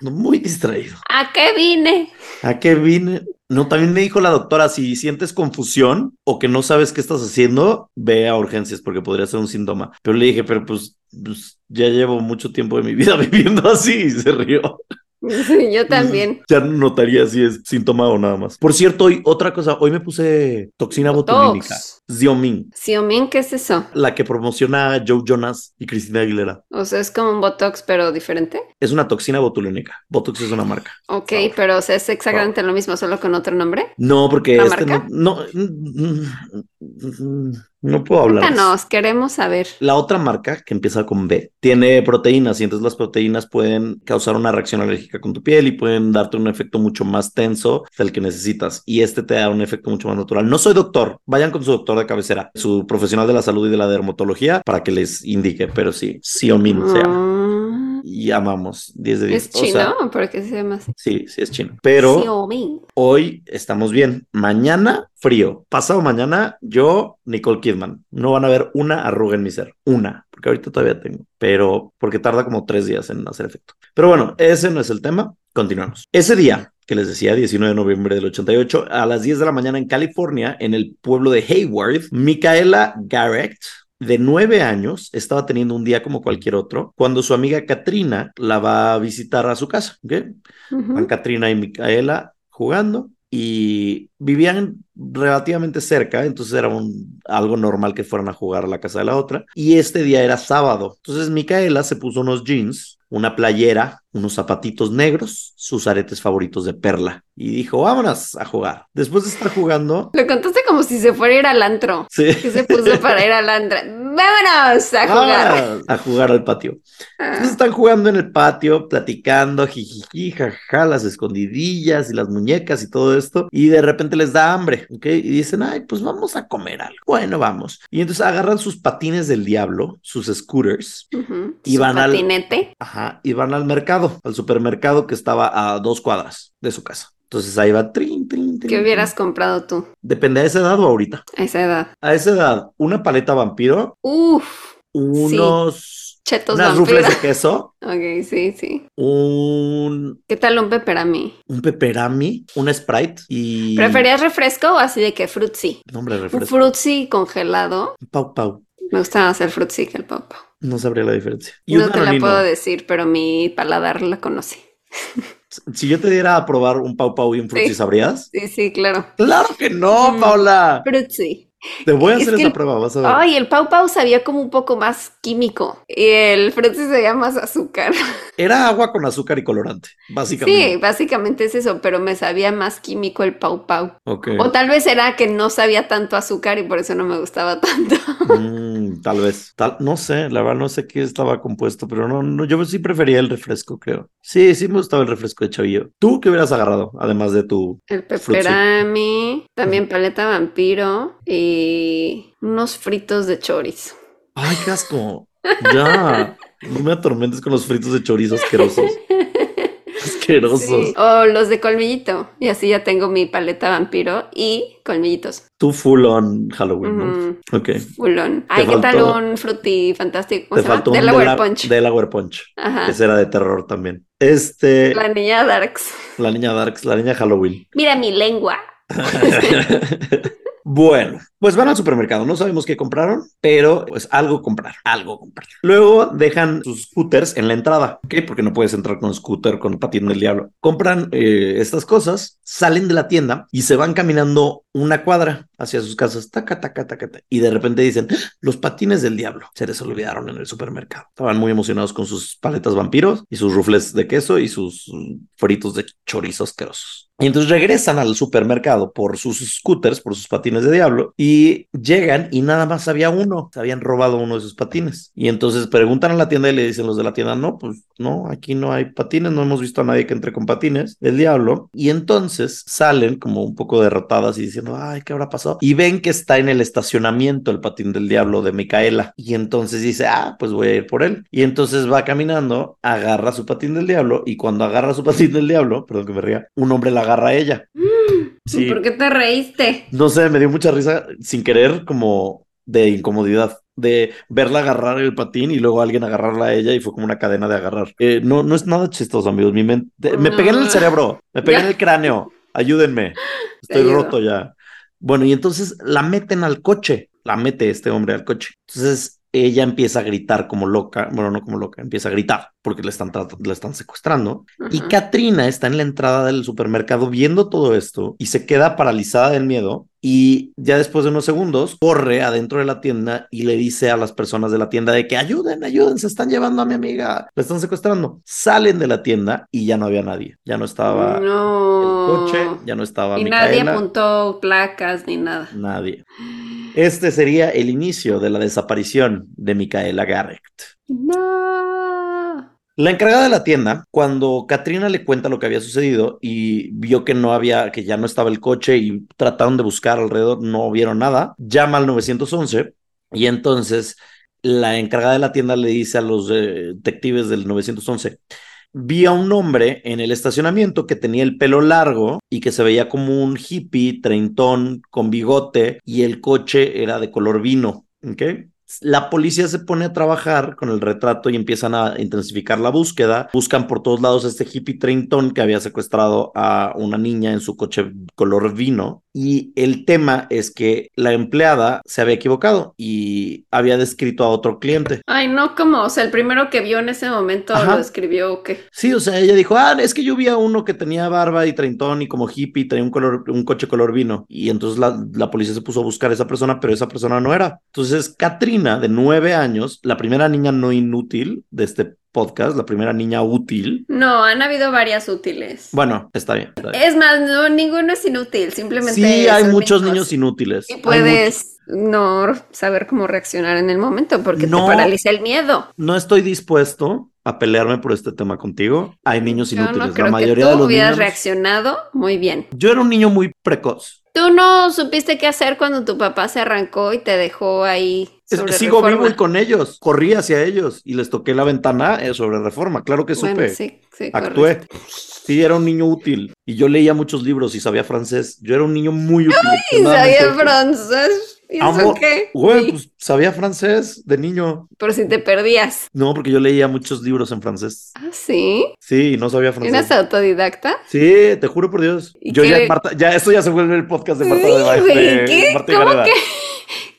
Speaker 2: Muy distraído.
Speaker 3: ¿A qué vine?
Speaker 2: ¿A qué vine? No, también me dijo la doctora, si sientes confusión o que no sabes qué estás haciendo, ve a urgencias porque podría ser un síntoma. Pero le dije, pero pues, pues, ya llevo mucho tiempo de mi vida viviendo así y se rió.
Speaker 3: Sí, yo también.
Speaker 2: Ya notaría si es síntoma o nada más. Por cierto, hoy otra cosa, hoy me puse toxina botulínica. Xiaomin.
Speaker 3: Xiaomin, ¿qué es eso?
Speaker 2: La que promociona a Joe Jonas y Cristina Aguilera.
Speaker 3: O sea, es como un Botox, pero diferente.
Speaker 2: Es una toxina botulínica. Botox es una marca.
Speaker 3: Ok, pero o sea, es exactamente lo mismo, solo con otro nombre.
Speaker 2: No, porque
Speaker 3: ¿La
Speaker 2: este
Speaker 3: marca?
Speaker 2: no, no, no puedo hablar.
Speaker 3: Cuéntanos, queremos saber.
Speaker 2: La otra marca, que empieza con B, tiene proteínas y entonces las proteínas pueden causar una reacción alérgica con tu piel y pueden darte un efecto mucho más tenso del que necesitas. Y este te da un efecto mucho más natural. No soy doctor, vayan con su doctor de cabecera, su profesional de la salud y de la dermatología para que les indique, pero sí, Xiaomin se llama.
Speaker 3: Ah,
Speaker 2: Y amamos 10 de 10.
Speaker 3: ¿Es
Speaker 2: O
Speaker 3: chino?
Speaker 2: sea,
Speaker 3: ¿Por qué se llama así?
Speaker 2: sí, sí es chino. Pero
Speaker 3: Xiaomi.
Speaker 2: hoy estamos bien. Mañana, frío. Pasado mañana, yo, Nicole Kidman. No van a ver una arruga en mi ser. Una. Porque ahorita todavía tengo. Pero porque tarda como tres días en hacer efecto. Pero bueno, ese no es el tema. Continuamos. Ese día que les decía, 19 de noviembre del 88, a las 10 de la mañana en California, en el pueblo de Hayward, Micaela Garrett, de nueve años, estaba teniendo un día como cualquier otro, cuando su amiga Katrina la va a visitar a su casa. Van Katrina y Micaela jugando y vivían relativamente cerca, entonces era un, algo normal que fueran a jugar a la casa de la otra. Y este día era sábado, entonces Micaela se puso unos jeans, una playera, unos zapatitos negros, sus aretes favoritos de perla y dijo, vámonos a jugar. Después de estar jugando,
Speaker 3: Lo contaste como si se fuera a ir al antro.
Speaker 2: sí,
Speaker 3: Que se puso para ir al antro. ¡Vámonos a jugar!
Speaker 2: vámonos a jugar al patio. Entonces
Speaker 3: Ah,
Speaker 2: están jugando en el patio, platicando, jijiji, jaja, las escondidillas y las muñecas y todo esto, y de repente les da hambre, ¿ok? Y dicen, ay, pues vamos a comer algo. Bueno, vamos. Y entonces agarran sus patines del diablo, sus scooters. Y van al-
Speaker 3: patinete.
Speaker 2: ajá, y van al mercado, al supermercado que estaba a dos cuadras de su casa. Entonces ahí va, trin, trin, trin,
Speaker 3: ¿Qué hubieras comprado tú
Speaker 2: Depende de esa edad o ahorita.
Speaker 3: a esa edad?
Speaker 2: A esa edad, una paleta vampiro,
Speaker 3: Uf,
Speaker 2: unos...
Speaker 3: chetos
Speaker 2: Unas rufles de queso,
Speaker 3: Ok, sí, sí.
Speaker 2: un
Speaker 3: ¿Qué tal un pepperami?
Speaker 2: un pepperami, un Sprite y...
Speaker 3: ¿Preferías refresco o así de que frutzi?
Speaker 2: Nombre de
Speaker 3: Un
Speaker 2: refresco.
Speaker 3: frutzi congelado.
Speaker 2: Pau Pau.
Speaker 3: Me gusta el frutzi que el pau pau.
Speaker 2: No sabría la diferencia. Y
Speaker 3: No te la puedo decir, pero mi paladar la conoce.
Speaker 2: Si yo te diera a probar un Pau Pau y un Fruity,
Speaker 3: Sí.
Speaker 2: ¿sabrías?
Speaker 3: Sí, sí, claro.
Speaker 2: ¡Claro que no,
Speaker 3: Mm.
Speaker 2: Paula!
Speaker 3: Frutzi.
Speaker 2: Te voy a hacer esa
Speaker 3: el-
Speaker 2: prueba, vas a ver.
Speaker 3: Ay, el pau pau sabía como un poco más químico. Y el frutzi sabía más azúcar.
Speaker 2: Era agua con azúcar y colorante,
Speaker 3: Sí,
Speaker 2: básicamente.
Speaker 3: básicamente es eso, pero me sabía más químico el pau pau.
Speaker 2: Ok.
Speaker 3: O tal vez era que no sabía tanto azúcar y por eso no me gustaba tanto.
Speaker 2: Mm, tal vez. Tal, no sé, la verdad no sé qué estaba compuesto, pero no, no, yo sí prefería el refresco, creo. Sí, sí me gustaba el refresco de chavillo. ¿Tú qué hubieras agarrado, además de tu...
Speaker 3: El
Speaker 2: Frutzi.
Speaker 3: pepperami, también paleta vampiro y unos fritos de chorizo.
Speaker 2: ¡Ay, qué asco! Ya, no me atormentes con los fritos de chorizo asquerosos. Asquerosos.
Speaker 3: Sí, O los de colmillito. Y así ya tengo mi paleta vampiro y colmillitos.
Speaker 2: Tú full on Halloween, Ok.
Speaker 3: fulón. Ay, ¿qué tal un fruity fantástico? ¿Cómo
Speaker 2: Te faltó un
Speaker 3: Delaware
Speaker 2: Dela-
Speaker 3: Punch.
Speaker 2: Delaware Punch.
Speaker 3: Ajá.
Speaker 2: Ese era de terror también. Este,
Speaker 3: La niña Darks.
Speaker 2: la niña Darks, la niña Halloween.
Speaker 3: Mira mi lengua.
Speaker 2: Bueno, pues van al supermercado, no sabemos qué compraron, pero pues algo compraron, algo compraron. Luego dejan sus scooters en la entrada, ¿ok? Porque no puedes entrar con scooter, con patín del diablo. Compran eh, estas cosas, salen de la tienda y se van caminando una cuadra hacia sus casas, y de repente dicen, "¡Ah! los patines del diablo se les olvidaron en el supermercado. Estaban muy emocionados con sus paletas vampiros y sus rufles de queso y sus mm, fritos de chorizo asquerosos. Y entonces regresan al supermercado por sus scooters, por sus patines de diablo, y llegan y nada más había uno. Se habían robado uno de sus patines. Y entonces preguntan a la tienda y le dicen los de la tienda, no, pues no, aquí no hay patines, no hemos visto a nadie que entre con patines del diablo. Y entonces salen como un poco derrotadas y diciendo, ay, ¿qué habrá pasado? Y ven que está en el estacionamiento el patín del diablo de Micaela. Y entonces dice, ah, pues voy a ir por él. Y entonces va caminando, agarra su patín del diablo y cuando agarra su patín del diablo, perdón que me ría, un hombre la agarra a ella. Sí.
Speaker 3: ¿Por qué te reíste?
Speaker 2: No sé, me dio mucha risa sin querer, como de incomodidad, de verla agarrar el patín y luego alguien agarrarla a ella y fue como una cadena de agarrar. Eh, no, no es nada chistoso, amigos. Mi mente, me pegué en el
Speaker 3: No.
Speaker 2: cerebro, me pegué en el cráneo. Ayúdenme. Estoy roto ya. Bueno, y entonces la meten al coche, la mete este hombre al coche. Entonces ella empieza a gritar como loca, bueno, no como loca, empieza a gritar porque le están, le están secuestrando. Y Katrina está en la entrada del supermercado viendo todo esto y se queda paralizada del miedo y ya después de unos segundos corre adentro de la tienda y le dice a las personas de la tienda de que ayuden, ayuden, se están llevando a mi amiga, la están secuestrando. Salen de la tienda y ya no había nadie, ya no estaba el coche, ya no estaba
Speaker 3: y nadie apuntó placas ni nada.
Speaker 2: Nadie. Este sería el inicio de la desaparición de Micaela Garrett.
Speaker 3: No.
Speaker 2: La encargada de la tienda, cuando Katrina le cuenta lo que había sucedido y vio que no había, que ya no estaba el coche y trataron de buscar alrededor, no vieron nada, llama al 911 y entonces la encargada de la tienda le dice a los eh, detectives del 911, vi a un hombre en el estacionamiento que tenía el pelo largo y que se veía como un hippie, treintón, con bigote, y el coche era de color vino. ¿ok? La policía se pone a trabajar con el retrato y empiezan a intensificar la búsqueda. Buscan por todos lados a este hippie treintón que había secuestrado a una niña en su coche color vino. Y el tema es que la empleada se había equivocado y había descrito a otro cliente.
Speaker 3: Ay, no, como, o sea, el primero que vio en ese momento lo escribió o qué.
Speaker 2: Sí, o sea, ella dijo, ah, es que yo vi a uno que tenía barba y treintón y como hippie, traía un, color, un coche color vino. Y entonces la, la policía se puso a buscar a esa persona, pero esa persona no era. Entonces, De nueve años, la primera niña no inútil de este podcast, la primera niña útil.
Speaker 3: No, han habido varias útiles.
Speaker 2: Bueno, está bien.
Speaker 3: Es más, no, ninguno es inútil, simplemente.
Speaker 2: Sí, hay muchos niños inútiles.
Speaker 3: Y puedes no saber cómo reaccionar en el momento porque te paraliza el miedo.
Speaker 2: No estoy dispuesto a pelearme por este tema contigo. Hay niños inútiles.
Speaker 3: No creo la mayoría que tú de los hubieras reaccionado muy bien.
Speaker 2: Yo era un niño muy precoz.
Speaker 3: ¿Tú no supiste qué hacer cuando tu papá se arrancó y te dejó ahí? Sobre
Speaker 2: sigo vivo y con ellos. Corrí hacia ellos y les toqué la ventana eh, sobre reforma. Claro que supe. sí, sí, Actué. Sí, era un niño útil. Y yo leía muchos libros y sabía francés. Yo era un niño muy útil.
Speaker 3: ¡Ay, sabía francés! ¿Y eso qué?
Speaker 2: Güey, pues sabía francés de niño.
Speaker 3: Pero si te perdías.
Speaker 2: No, porque yo leía muchos libros en francés.
Speaker 3: ¿Ah, sí?
Speaker 2: Sí, no sabía francés.
Speaker 3: ¿Eras autodidacta?
Speaker 2: Sí, te juro por Dios. Yo ya, Marta, ya, esto ya se vuelve el podcast de Marta de
Speaker 3: Baile. ¿Qué? ¿Cómo que?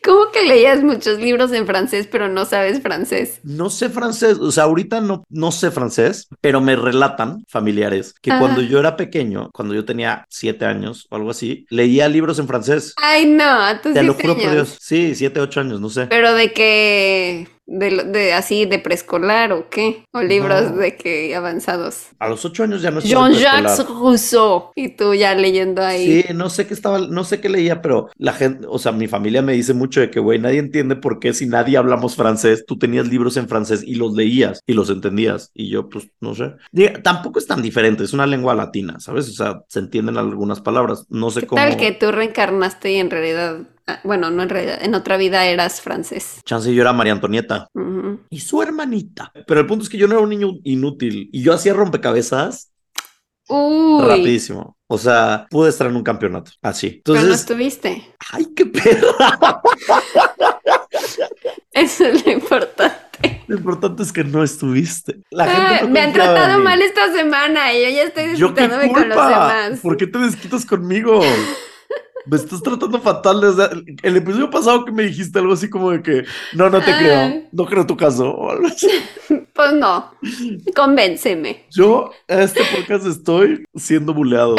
Speaker 3: ¿Cómo que leías muchos libros en francés pero no sabes francés?
Speaker 2: No sé francés, o sea, ahorita no, no sé francés, pero me relatan familiares que cuando yo era pequeño, cuando yo tenía siete años o algo así, leía libros en francés.
Speaker 3: Ay, no,
Speaker 2: Te lo juro por Dios. Sí, siete, ocho años, no sé.
Speaker 3: Pero de que de, de, así de preescolar o qué? O libros de que avanzados.
Speaker 2: A los ocho años ya no
Speaker 3: Jean-Jacques Rousseau. Y tú ya leyendo ahí.
Speaker 2: Sí, no sé qué estaba, no sé qué leía, pero la gente, o sea, mi familia me dice mucho de que, güey, nadie entiende por qué si nadie hablamos francés, tú tenías libros en francés y los leías y los entendías. Y yo, pues, no sé. tampoco es tan diferente, es una lengua latina, ¿sabes? O sea, se entienden algunas palabras. No sé
Speaker 3: ¿Qué
Speaker 2: cómo.
Speaker 3: Tal que tú reencarnaste y en realidad bueno, no en realidad, en otra vida eras francés.
Speaker 2: Chance yo era María Antonieta y su hermanita. Pero el punto es que yo no era un niño inútil y yo hacía rompecabezas
Speaker 3: Uy.
Speaker 2: rapidísimo. O sea, pude estar en un campeonato así. Entonces,
Speaker 3: Pero no estuviste.
Speaker 2: Ay, qué perra.
Speaker 3: Eso es lo importante.
Speaker 2: Lo importante es que no estuviste.
Speaker 3: La gente ah, me han tratado mal esta semana y yo ya estoy desquitándome con los demás.
Speaker 2: ¿Por qué te desquitas conmigo? me estás tratando fatal desde el episodio pasado que me dijiste algo así como de que no, no te creo, no creo tu caso o algo así.
Speaker 3: Pues no, convénceme.
Speaker 2: Yo a este podcast estoy siendo buleado.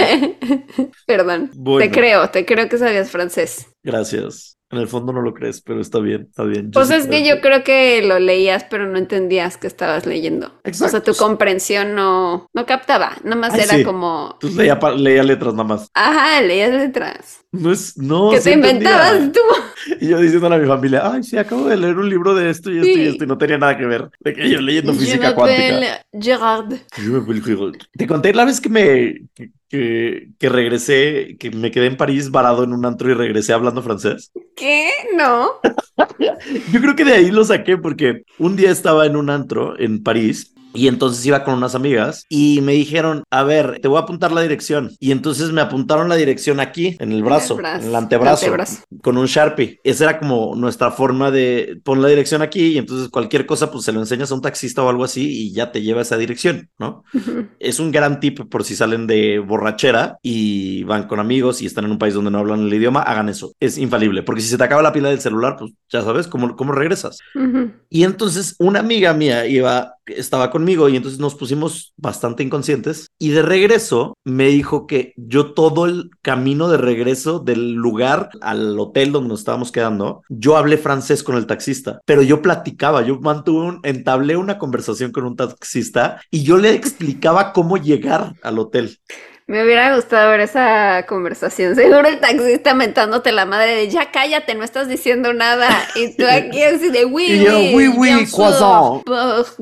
Speaker 3: Perdón, te creo, te creo que sabías francés.
Speaker 2: Gracias. En el fondo no lo crees, pero está bien, está bien.
Speaker 3: pues es que yo creo que lo leías, pero no entendías que estabas leyendo. Exacto. O sea, tu comprensión no, no captaba, nada más era como...
Speaker 2: Tú leía, leía letras nada más.
Speaker 3: Ajá, leías letras.
Speaker 2: No es, no.
Speaker 3: Que te inventabas tú.
Speaker 2: Y yo diciendo a mi familia, ay, sí, acabo de leer un libro de esto y esto y esto, y no tenía nada que ver. De que yo leyendo física cuántica.
Speaker 3: Gerard.
Speaker 2: Te conté la vez que me, que, que, regresé, que me quedé en París varado en un antro y regresé hablando francés.
Speaker 3: ¿Qué? No.
Speaker 2: Yo creo que de ahí lo saqué porque un día estaba en un antro en París Y entonces iba con unas amigas y me dijeron, a ver, te voy a apuntar la dirección. Y entonces me apuntaron la dirección aquí, en el brazo, en el, antebrazo, con un Sharpie. Esa era como nuestra forma de poner la dirección aquí y entonces cualquier cosa pues se lo enseñas a un taxista o algo así y ya te lleva a esa dirección, ¿no? Es un gran tip por si salen de borrachera y van con amigos y están en un país donde no hablan el idioma, hagan eso. Es infalible, porque si se te acaba la pila del celular, pues ya sabes cómo, cómo regresas. Y entonces una amiga mía iba, estaba conmigo y entonces nos pusimos bastante inconscientes y de regreso me dijo que yo todo el camino de regreso del lugar al hotel donde nos estábamos quedando, yo hablé francés con el taxista, pero yo platicaba, yo mantuve un, entablé una conversación con un taxista y yo le explicaba cómo llegar al hotel.
Speaker 3: Me hubiera gustado ver esa conversación. Seguro el taxista mentándote la madre de ya cállate, no estás diciendo nada. Y tú aquí así de oui,
Speaker 2: oui, yo, oui, oui, croissant.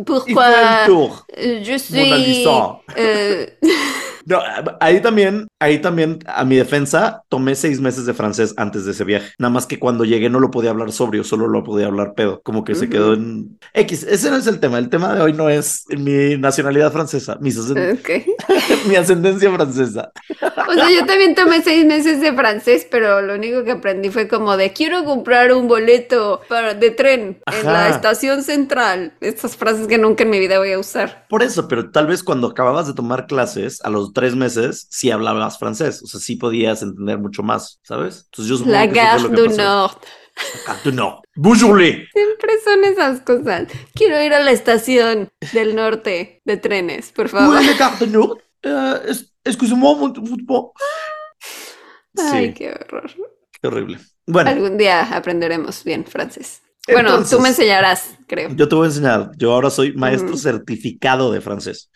Speaker 3: Pourquoi? Je suis.
Speaker 2: No, ahí también, ahí también, a mi defensa, tomé seis meses de francés antes de ese viaje. Nada más que cuando llegué no lo podía hablar sobrio, solo lo podía hablar pedo. Como que se quedó en X. Ese no es el tema. El tema de hoy no es mi nacionalidad francesa, mi, mi ascendencia francesa.
Speaker 3: O sea, yo también tomé seis meses de francés, pero lo único que aprendí fue como de quiero comprar un boleto para, de tren en la estación central. Estas frases que nunca en mi vida voy a usar.
Speaker 2: Por eso, pero tal vez cuando acababas de tomar clases, a los tres meses sí hablabas francés, o sea, sí podías entender mucho más, ¿sabes?
Speaker 3: Entonces yo La Gare du Nord.
Speaker 2: La Gare du Nord. Bonjour.
Speaker 3: Siempre son esas cosas. Quiero ir a la estación del norte de trenes, por favor.
Speaker 2: La Gare du Nord. Uh, Excusez-moi,
Speaker 3: Ay, qué horror.
Speaker 2: Qué horrible. Bueno.
Speaker 3: Algún día aprenderemos bien francés. Bueno, tú me enseñarás, creo.
Speaker 2: Yo te voy a enseñar. Yo ahora soy maestro certificado de francés.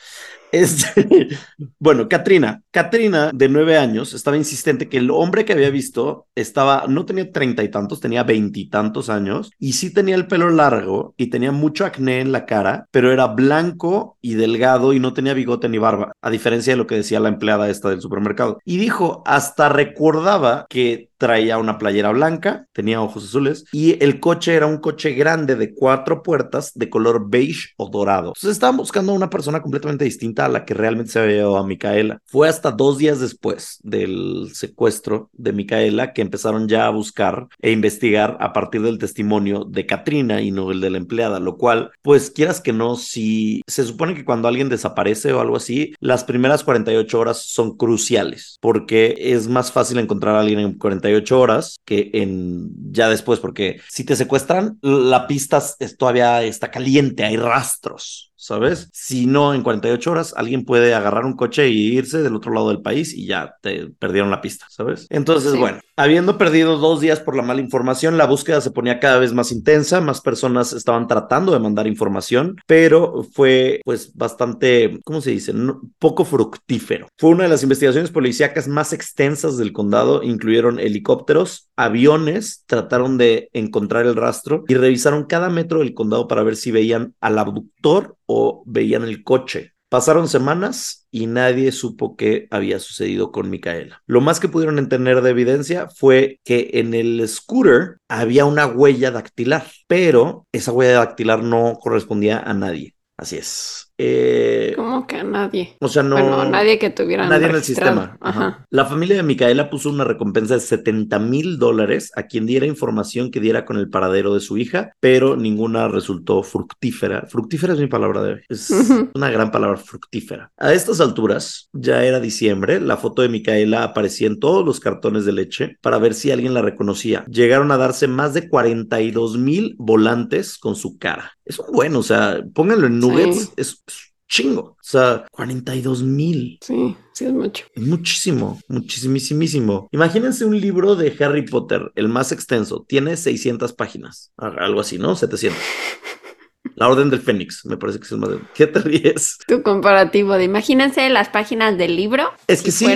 Speaker 2: Este, bueno, Katrina. Katrina, de nueve años, estaba insistente que el hombre que había visto estaba, no tenía treinta y tantos, tenía veintitantos años y sí tenía el pelo largo y tenía mucho acné en la cara, pero era blanco y delgado y no tenía bigote ni barba, a diferencia de lo que decía la empleada esta del supermercado. Y dijo, hasta recordaba que traía una playera blanca, tenía ojos azules y el coche era un coche grande de cuatro puertas de color beige o dorado. Entonces estaban buscando a una persona completamente distinta a la que realmente se había llevado a Micaela. Fue hasta dos días después del secuestro de Micaela que empezaron ya a buscar e investigar a partir del testimonio de Katrina y no el de la empleada, lo cual, pues quieras que no, si se supone que cuando alguien desaparece o algo así, las primeras 48 horas son cruciales porque es más fácil encontrar a alguien en 48 horas que en ya después, porque si te secuestran, la pista todavía está caliente, hay rastros. ¿Sabes? Si no, en 48 horas alguien puede agarrar un coche y irse del otro lado del país y ya te perdieron la pista, ¿sabes? Entonces, bueno, habiendo perdido dos días por la mala información, la búsqueda se ponía cada vez más intensa, más personas estaban tratando de mandar información, pero fue pues bastante, ¿cómo se dice? poco fructífero. Fue una de las investigaciones policíacas más extensas del condado, incluyeron helicópteros, aviones, trataron de encontrar el rastro y revisaron cada metro del condado para ver si veían al abductor o veían el coche. Pasaron semanas y nadie supo qué había sucedido con Micaela. Lo más que pudieron entender de evidencia fue que en el scooter había una huella dactilar, pero esa huella dactilar no correspondía a nadie. Así es.
Speaker 3: Eh, ¿Cómo que a nadie?
Speaker 2: O sea, no.
Speaker 3: Bueno, nadie que tuviera.
Speaker 2: Nadie en el sistema. La familia de Micaela puso una recompensa de 70 mil dólares a quien diera información que diera con el paradero de su hija, pero ninguna resultó fructífera. Fructífera es mi palabra de hoy. Es una gran palabra, fructífera. A estas alturas, ya era diciembre, la foto de Micaela aparecía en todos los cartones de leche para ver si alguien la reconocía. Llegaron a darse más de 42 mil volantes con su cara. Es un bueno, o sea, pónganlo en nuggets. Es chingo. O sea, 42 mil.
Speaker 3: Sí, sí es mucho.
Speaker 2: Muchísimo, muchísimísimo. Imagínense un libro de Harry Potter, el más extenso. Tiene 600 páginas. Algo así, ¿no? 700. La Orden del Fénix, me parece que es el más. ¿Qué te ríes?
Speaker 3: Tu comparativo de imagínense las páginas del libro.
Speaker 2: Es que sí.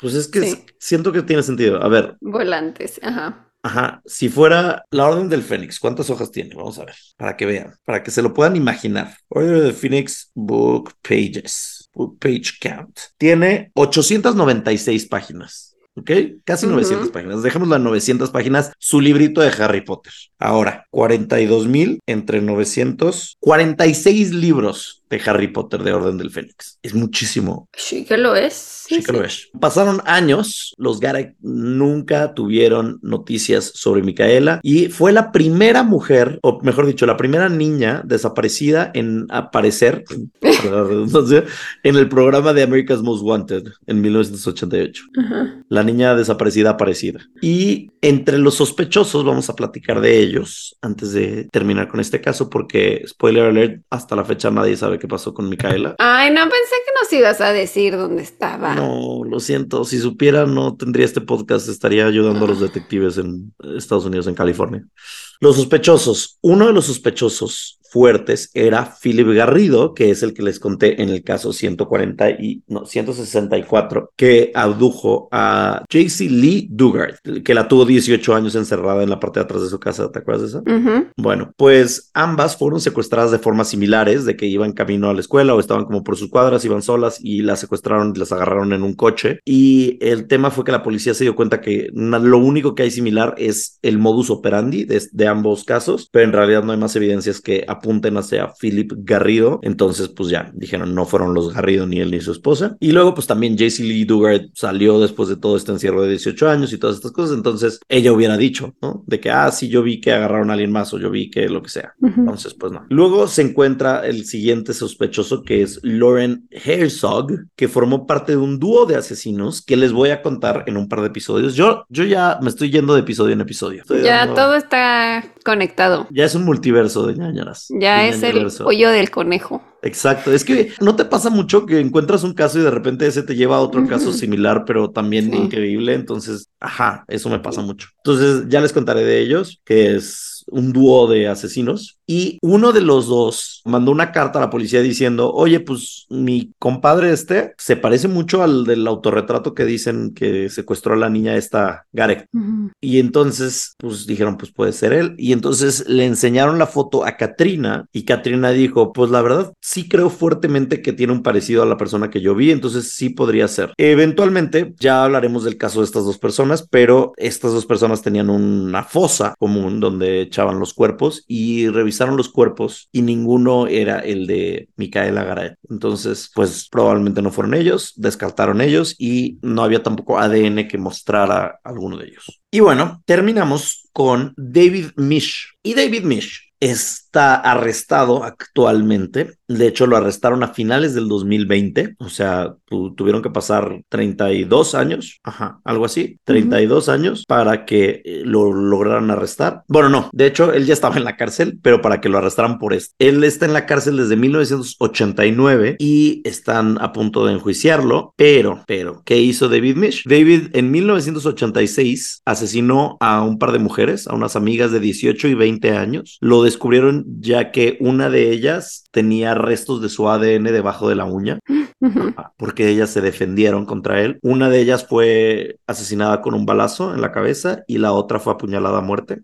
Speaker 2: Pues es que siento que tiene sentido. A ver.
Speaker 3: Volantes, ajá.
Speaker 2: Ajá, si fuera la Orden del Fénix, ¿cuántas hojas tiene? Vamos a ver, para que vean, para que se lo puedan imaginar. Orden del Phoenix Book Pages, Book Page Count. Tiene 896 páginas. ¿ok? Casi 900 páginas. Dejemos las 900 páginas, su librito de Harry Potter. Ahora, 42 mil entre 900, 46 libros de Harry Potter de Orden del Fénix. Es muchísimo.
Speaker 3: Sí que lo es.
Speaker 2: Sí, que lo es. Pasaron años, los Garak nunca tuvieron noticias sobre Micaela y fue la primera mujer, o mejor dicho, la primera niña desaparecida en aparecer, en el programa de America's Most Wanted en 1988. La niña desaparecida aparecida. Y entre los sospechosos, vamos a platicar de ellos antes de terminar con este caso, porque, spoiler alert, hasta la fecha nadie sabe qué pasó con Micaela.
Speaker 3: Ay, no pensé que nos ibas a decir dónde estaba.
Speaker 2: No, lo siento. Si supiera, no tendría este podcast. Estaría ayudando a los detectives en Estados Unidos, en California. Los sospechosos. Uno de los sospechosos fuertes era Philip Garrido, que es el que les conté en el caso 140 y no, 164, que abdujo a JC Lee Dugard, que la tuvo 18 años encerrada en la parte de atrás de su casa. ¿Te acuerdas de eso? Bueno, pues ambas fueron secuestradas de formas similares, de que iban camino a la escuela o estaban como por sus cuadras, iban solas y las secuestraron las agarraron en un coche. Y el tema fue que la policía se dio cuenta que lo único que hay similar es el modus operandi de, de ambos casos, pero en realidad no hay más evidencias que apunten hacia Philip Garrido. Entonces, pues ya dijeron, no fueron los Garrido ni él ni su esposa. Y luego, pues también JC Lee Dugard salió después de todo este encierro de 18 años y todas estas cosas. Entonces, ella hubiera dicho, ¿no? De que, ah, sí, yo vi que agarraron a alguien más o yo vi que lo que sea. Entonces, pues no. Luego se encuentra el siguiente sospechoso que es Lauren Herzog, que formó parte de un dúo de asesinos que les voy a contar en un par de episodios. Yo, yo ya me estoy yendo de episodio en episodio.
Speaker 3: ya todo está conectado.
Speaker 2: Ya es un multiverso de ñañaras.
Speaker 3: Ya es el pollo del conejo.
Speaker 2: Exacto, es que no te pasa mucho que encuentras un caso y de repente ese te lleva a otro caso similar, pero también increíble, entonces, ajá, eso me pasa mucho. Entonces, ya les contaré de ellos, que es un dúo de asesinos y uno de los dos mandó una carta a la policía diciendo, oye, pues mi compadre este se parece mucho al del autorretrato que dicen que secuestró a la niña esta Garek. Y entonces, pues dijeron, pues puede ser él. Y entonces le enseñaron la foto a Katrina y Katrina dijo, pues la verdad, sí creo fuertemente que tiene un parecido a la persona que yo vi, entonces sí podría ser. Eventualmente, ya hablaremos del caso de estas dos personas, pero estas dos personas tenían una fosa común donde echaban los cuerpos y revisaron los cuerpos y ninguno era el de Micaela Garay. Entonces, pues probablemente no fueron ellos, descartaron ellos y no había tampoco ADN que mostrara alguno de ellos. Y bueno, terminamos con David Mish. Y David Mish está arrestado actualmente. De hecho, lo arrestaron a finales del 2020. O sea, tuvieron que pasar 32 años, ajá, algo así, 32 años para que eh, lo lograran arrestar. Bueno, no, de hecho, él ya estaba en la cárcel, pero para que lo arrestaran por esto. Él está en la cárcel desde 1989 y están a punto de enjuiciarlo, pero, pero, ¿qué hizo David Mish? David en 1986 asesinó a un par de mujeres, a unas amigas de 18 y 20 años. Lo descubrieron ya que una de ellas tenía restos de su ADN debajo de la uña, porque ellas se defendieron contra él. Una de ellas fue asesinada con un balazo en la cabeza y la otra fue apuñalada a muerte.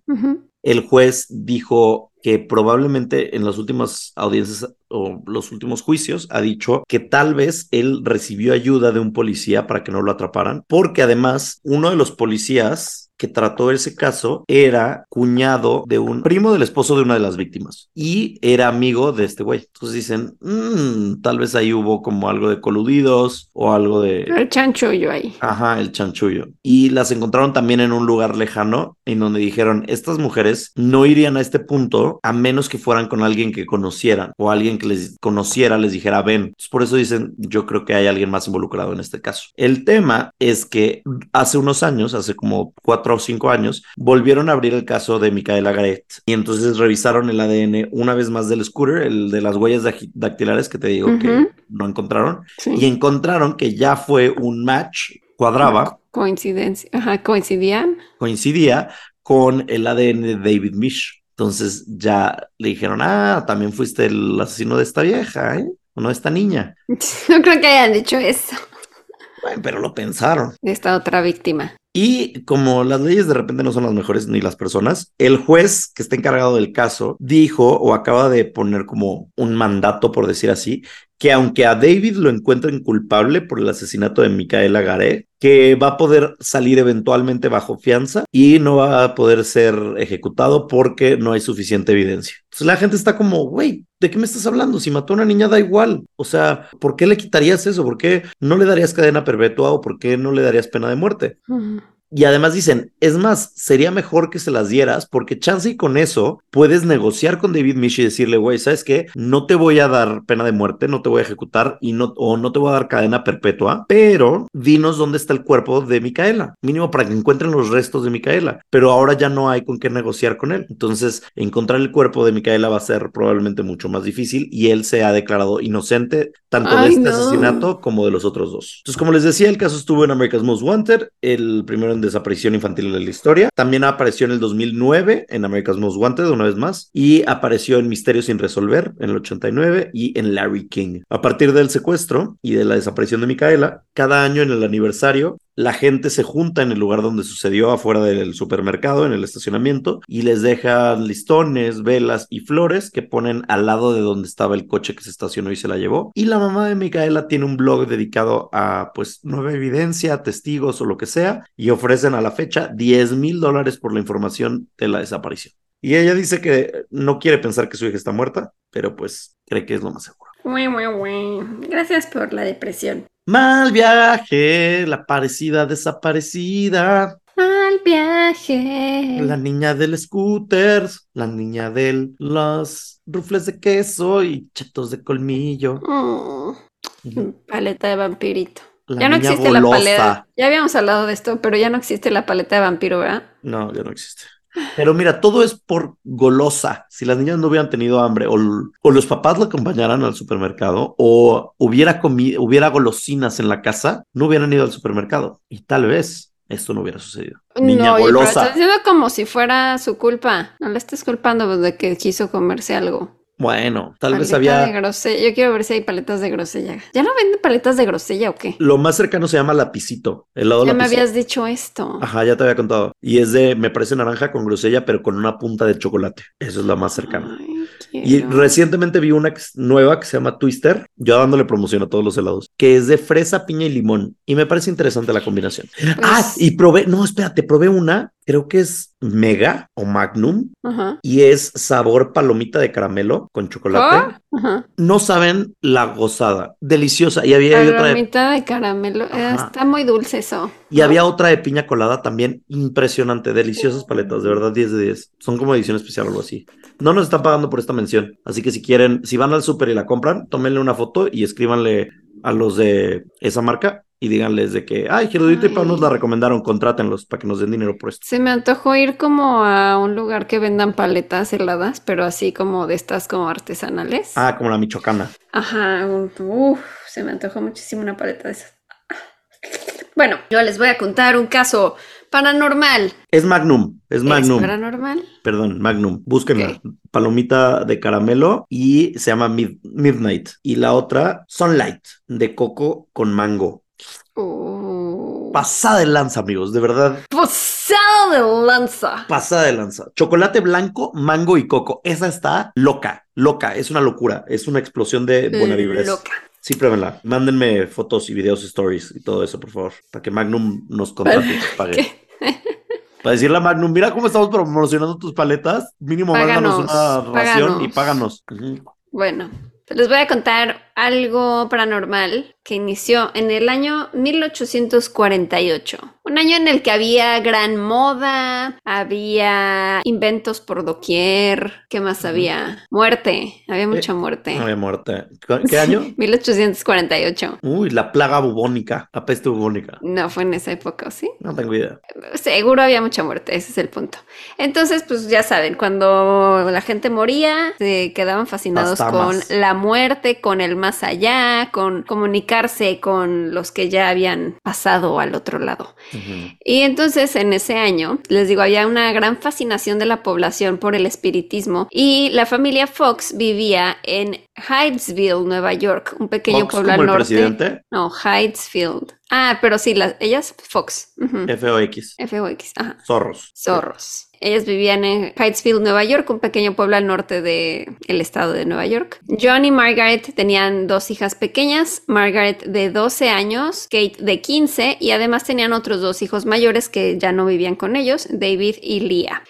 Speaker 2: El juez dijo que probablemente en las últimas audiencias o los últimos juicios ha dicho que tal vez él recibió ayuda de un policía para que no lo atraparan, porque además uno de los policías que trató ese caso era cuñado de un primo del esposo de una de las víctimas y era amigo de este güey. Entonces dicen, mm, tal vez ahí hubo como algo de coludidos o algo de...
Speaker 3: El chanchullo ahí.
Speaker 2: Ajá, el chanchullo. Y las encontraron también en un lugar lejano en donde dijeron, estas mujeres no irían a este punto a menos que fueran con alguien que conocieran o alguien que les conociera les dijera, ven. por eso dicen, yo creo que hay alguien más involucrado en este caso. El tema es que hace unos años, hace como cuatro o cinco años, volvieron a abrir el caso de Micaela Garet y entonces revisaron el ADN una vez más del scooter, el de las huellas dactilares que te digo que no encontraron, y encontraron que ya fue un match, cuadraba.
Speaker 3: Coincidencia, ajá, coincidían.
Speaker 2: Coincidía con el ADN de David Mish. Entonces ya le dijeron, ah, también fuiste el asesino de esta vieja, ¿eh? O no de esta niña.
Speaker 3: No creo que hayan dicho eso.
Speaker 2: Bueno, pero lo pensaron.
Speaker 3: De esta otra víctima.
Speaker 2: Y como las leyes de repente no son las mejores ni las personas, el juez que está encargado del caso dijo o acaba de poner como un mandato, por decir así, que aunque a David lo encuentren culpable por el asesinato de Micaela Garé, que va a poder salir eventualmente bajo fianza y no va a poder ser ejecutado porque no hay suficiente evidencia. Entonces la gente está como, güey, ¿de qué me estás hablando? Si mató a una niña da igual. O sea, ¿por qué le quitarías eso? ¿Por qué no le darías cadena perpetua o por qué no le darías pena de muerte? Y además dicen, es más, sería mejor que se las dieras porque chance y con eso puedes negociar con David Mish y decirle, güey, ¿sabes qué? No te voy a dar pena de muerte, no te voy a ejecutar y no, o no te voy a dar cadena perpetua, pero dinos dónde está el cuerpo de Micaela, mínimo para que encuentren los restos de Micaela, pero ahora ya no hay con qué negociar con él. Entonces, encontrar el cuerpo de Micaela va a ser probablemente mucho más difícil y él se ha declarado inocente tanto de este asesinato como de los otros dos. Entonces, como les decía, el caso estuvo en America's Most Wanted, el primero en desaparición infantil de la historia. También apareció en el 2009 en America's Most Wanted, una vez más, y apareció en Misterios sin resolver en el 89 y en Larry King. A partir del secuestro y de la desaparición de Micaela, cada año en el aniversario la gente se junta en el lugar donde sucedió, afuera del supermercado, en el estacionamiento, y les dejan listones, velas y flores que ponen al lado de donde estaba el coche que se estacionó y se la llevó. Y la mamá de Micaela tiene un blog dedicado a, pues, nueva evidencia, testigos o lo que sea, y ofrecen a la fecha 10 mil dólares por la información de la desaparición. Y ella dice que no quiere pensar que su hija está muerta, pero pues cree que es lo más seguro.
Speaker 3: Gracias por la depresión.
Speaker 2: Mal viaje, la parecida desaparecida.
Speaker 3: Mal viaje.
Speaker 2: La niña del scooter, la niña de los rufles de queso y chetos de colmillo.
Speaker 3: Mm, paleta de vampirito. ya no existe la paleta. Ya habíamos hablado de esto, pero ya no existe la paleta de vampiro, ¿verdad?
Speaker 2: No, ya no existe. Pero mira, todo es por golosa. Si las niñas no hubieran tenido hambre o, los papás la acompañaran al supermercado o hubiera, hubiera golosinas en la casa, no hubieran ido al supermercado. Y tal vez esto no hubiera sucedido. Niña
Speaker 3: no,
Speaker 2: golosa.
Speaker 3: Pero estás diciendo como si fuera su culpa. No le estés culpando de que quiso comerse algo.
Speaker 2: Bueno, tal vez había.
Speaker 3: De grosella. Yo quiero ver si hay paletas de grosella. ¿Ya no venden paletas de grosella o qué?
Speaker 2: Lo más cercano se llama lapicito. Helado
Speaker 3: ya me habías dicho esto.
Speaker 2: Ajá, ya te había contado. Y es de, me parece naranja con grosella, pero con una punta de chocolate. Eso es lo más cercano. Y recientemente vi una nueva que se llama Twister, yo dándole promoción a todos los helados, que es de fresa, piña y limón. Y me parece interesante la combinación. Ah, pues y probé, no, espérate, probé una creo que es Mega o Magnum y es sabor palomita de caramelo con chocolate. Ah, no saben la gozada, deliciosa. Y había
Speaker 3: palomita de caramelo, eh, está muy dulce eso.
Speaker 2: Y había otra de piña colada también impresionante, deliciosas paletas, de verdad 10 de 10. Son como edición especial o algo así. No nos están pagando por esta mención, así que si quieren, si van al súper y la compran, tómenle una foto y escríbanle a los de esa marca y díganles de que, ay, Gerudito y Pau nos la recomendaron, contrátenlos para que nos den dinero por esto.
Speaker 3: Se me antojó ir como a un lugar que vendan paletas heladas, pero así como de estas como artesanales.
Speaker 2: Ah, como la michoacana.
Speaker 3: Ajá, uff, se me antojó muchísimo una paleta de esas. Bueno, yo les voy a contar un caso paranormal.
Speaker 2: Es Magnum, es Magnum. ¿Es
Speaker 3: paranormal?
Speaker 2: Perdón, Magnum. Búsquenla. Palomita de caramelo y se llama Midnight. Y la otra, Sunlight, de coco con mango.
Speaker 3: Oh.
Speaker 2: Pasada de lanza, amigos, de verdad.
Speaker 3: Pasada de lanza.
Speaker 2: Pasada de lanza. Chocolate blanco, mango y coco. Esa está loca, loca. Es una locura. Es una explosión de buena vibra.
Speaker 3: Loca.
Speaker 2: Sí, pruébenla. Mándenme fotos y videos, stories y todo eso, por favor, para que Magnum nos contrate pague. Para decirle a Magnum, mira cómo estamos promocionando tus paletas, mínimo mándanos una ración y páganos.
Speaker 3: Bueno, les voy a contar algo paranormal que inició en el año 1848. Un año en el que había gran moda, había inventos por doquier. ¿Qué más había? Muerte, había eh, mucha muerte.
Speaker 2: Había muerte. ¿Qué año?
Speaker 3: 1848.
Speaker 2: Uy, la plaga bubónica, la peste bubónica.
Speaker 3: No fue en esa época, ¿sí?
Speaker 2: No tengo idea.
Speaker 3: Seguro había mucha muerte, ese es el punto. Entonces, pues ya saben, cuando la gente moría, se quedaban fascinados con la muerte, con el más allá, con comunicarse con los que ya habían pasado al otro lado. Y entonces en ese año, les digo, había una gran fascinación de la población por el espiritismo y la familia Fox vivía en Hydesville, Nueva York, un pequeño pueblo al norte.
Speaker 2: presidente?
Speaker 3: No, Hydesville. Ah, pero sí, las, ellas Fox.
Speaker 2: F-O-X.
Speaker 3: F-O-X, ajá.
Speaker 2: Zorros.
Speaker 3: Zorros. Ellas vivían en Hydesville, Nueva York, un pequeño pueblo al norte del el estado de Nueva York. John y Margaret tenían dos hijas pequeñas, Margaret de 12 años, Kate de 15 y además tenían otros dos hijos mayores que ya no vivían con ellos, David y Leah.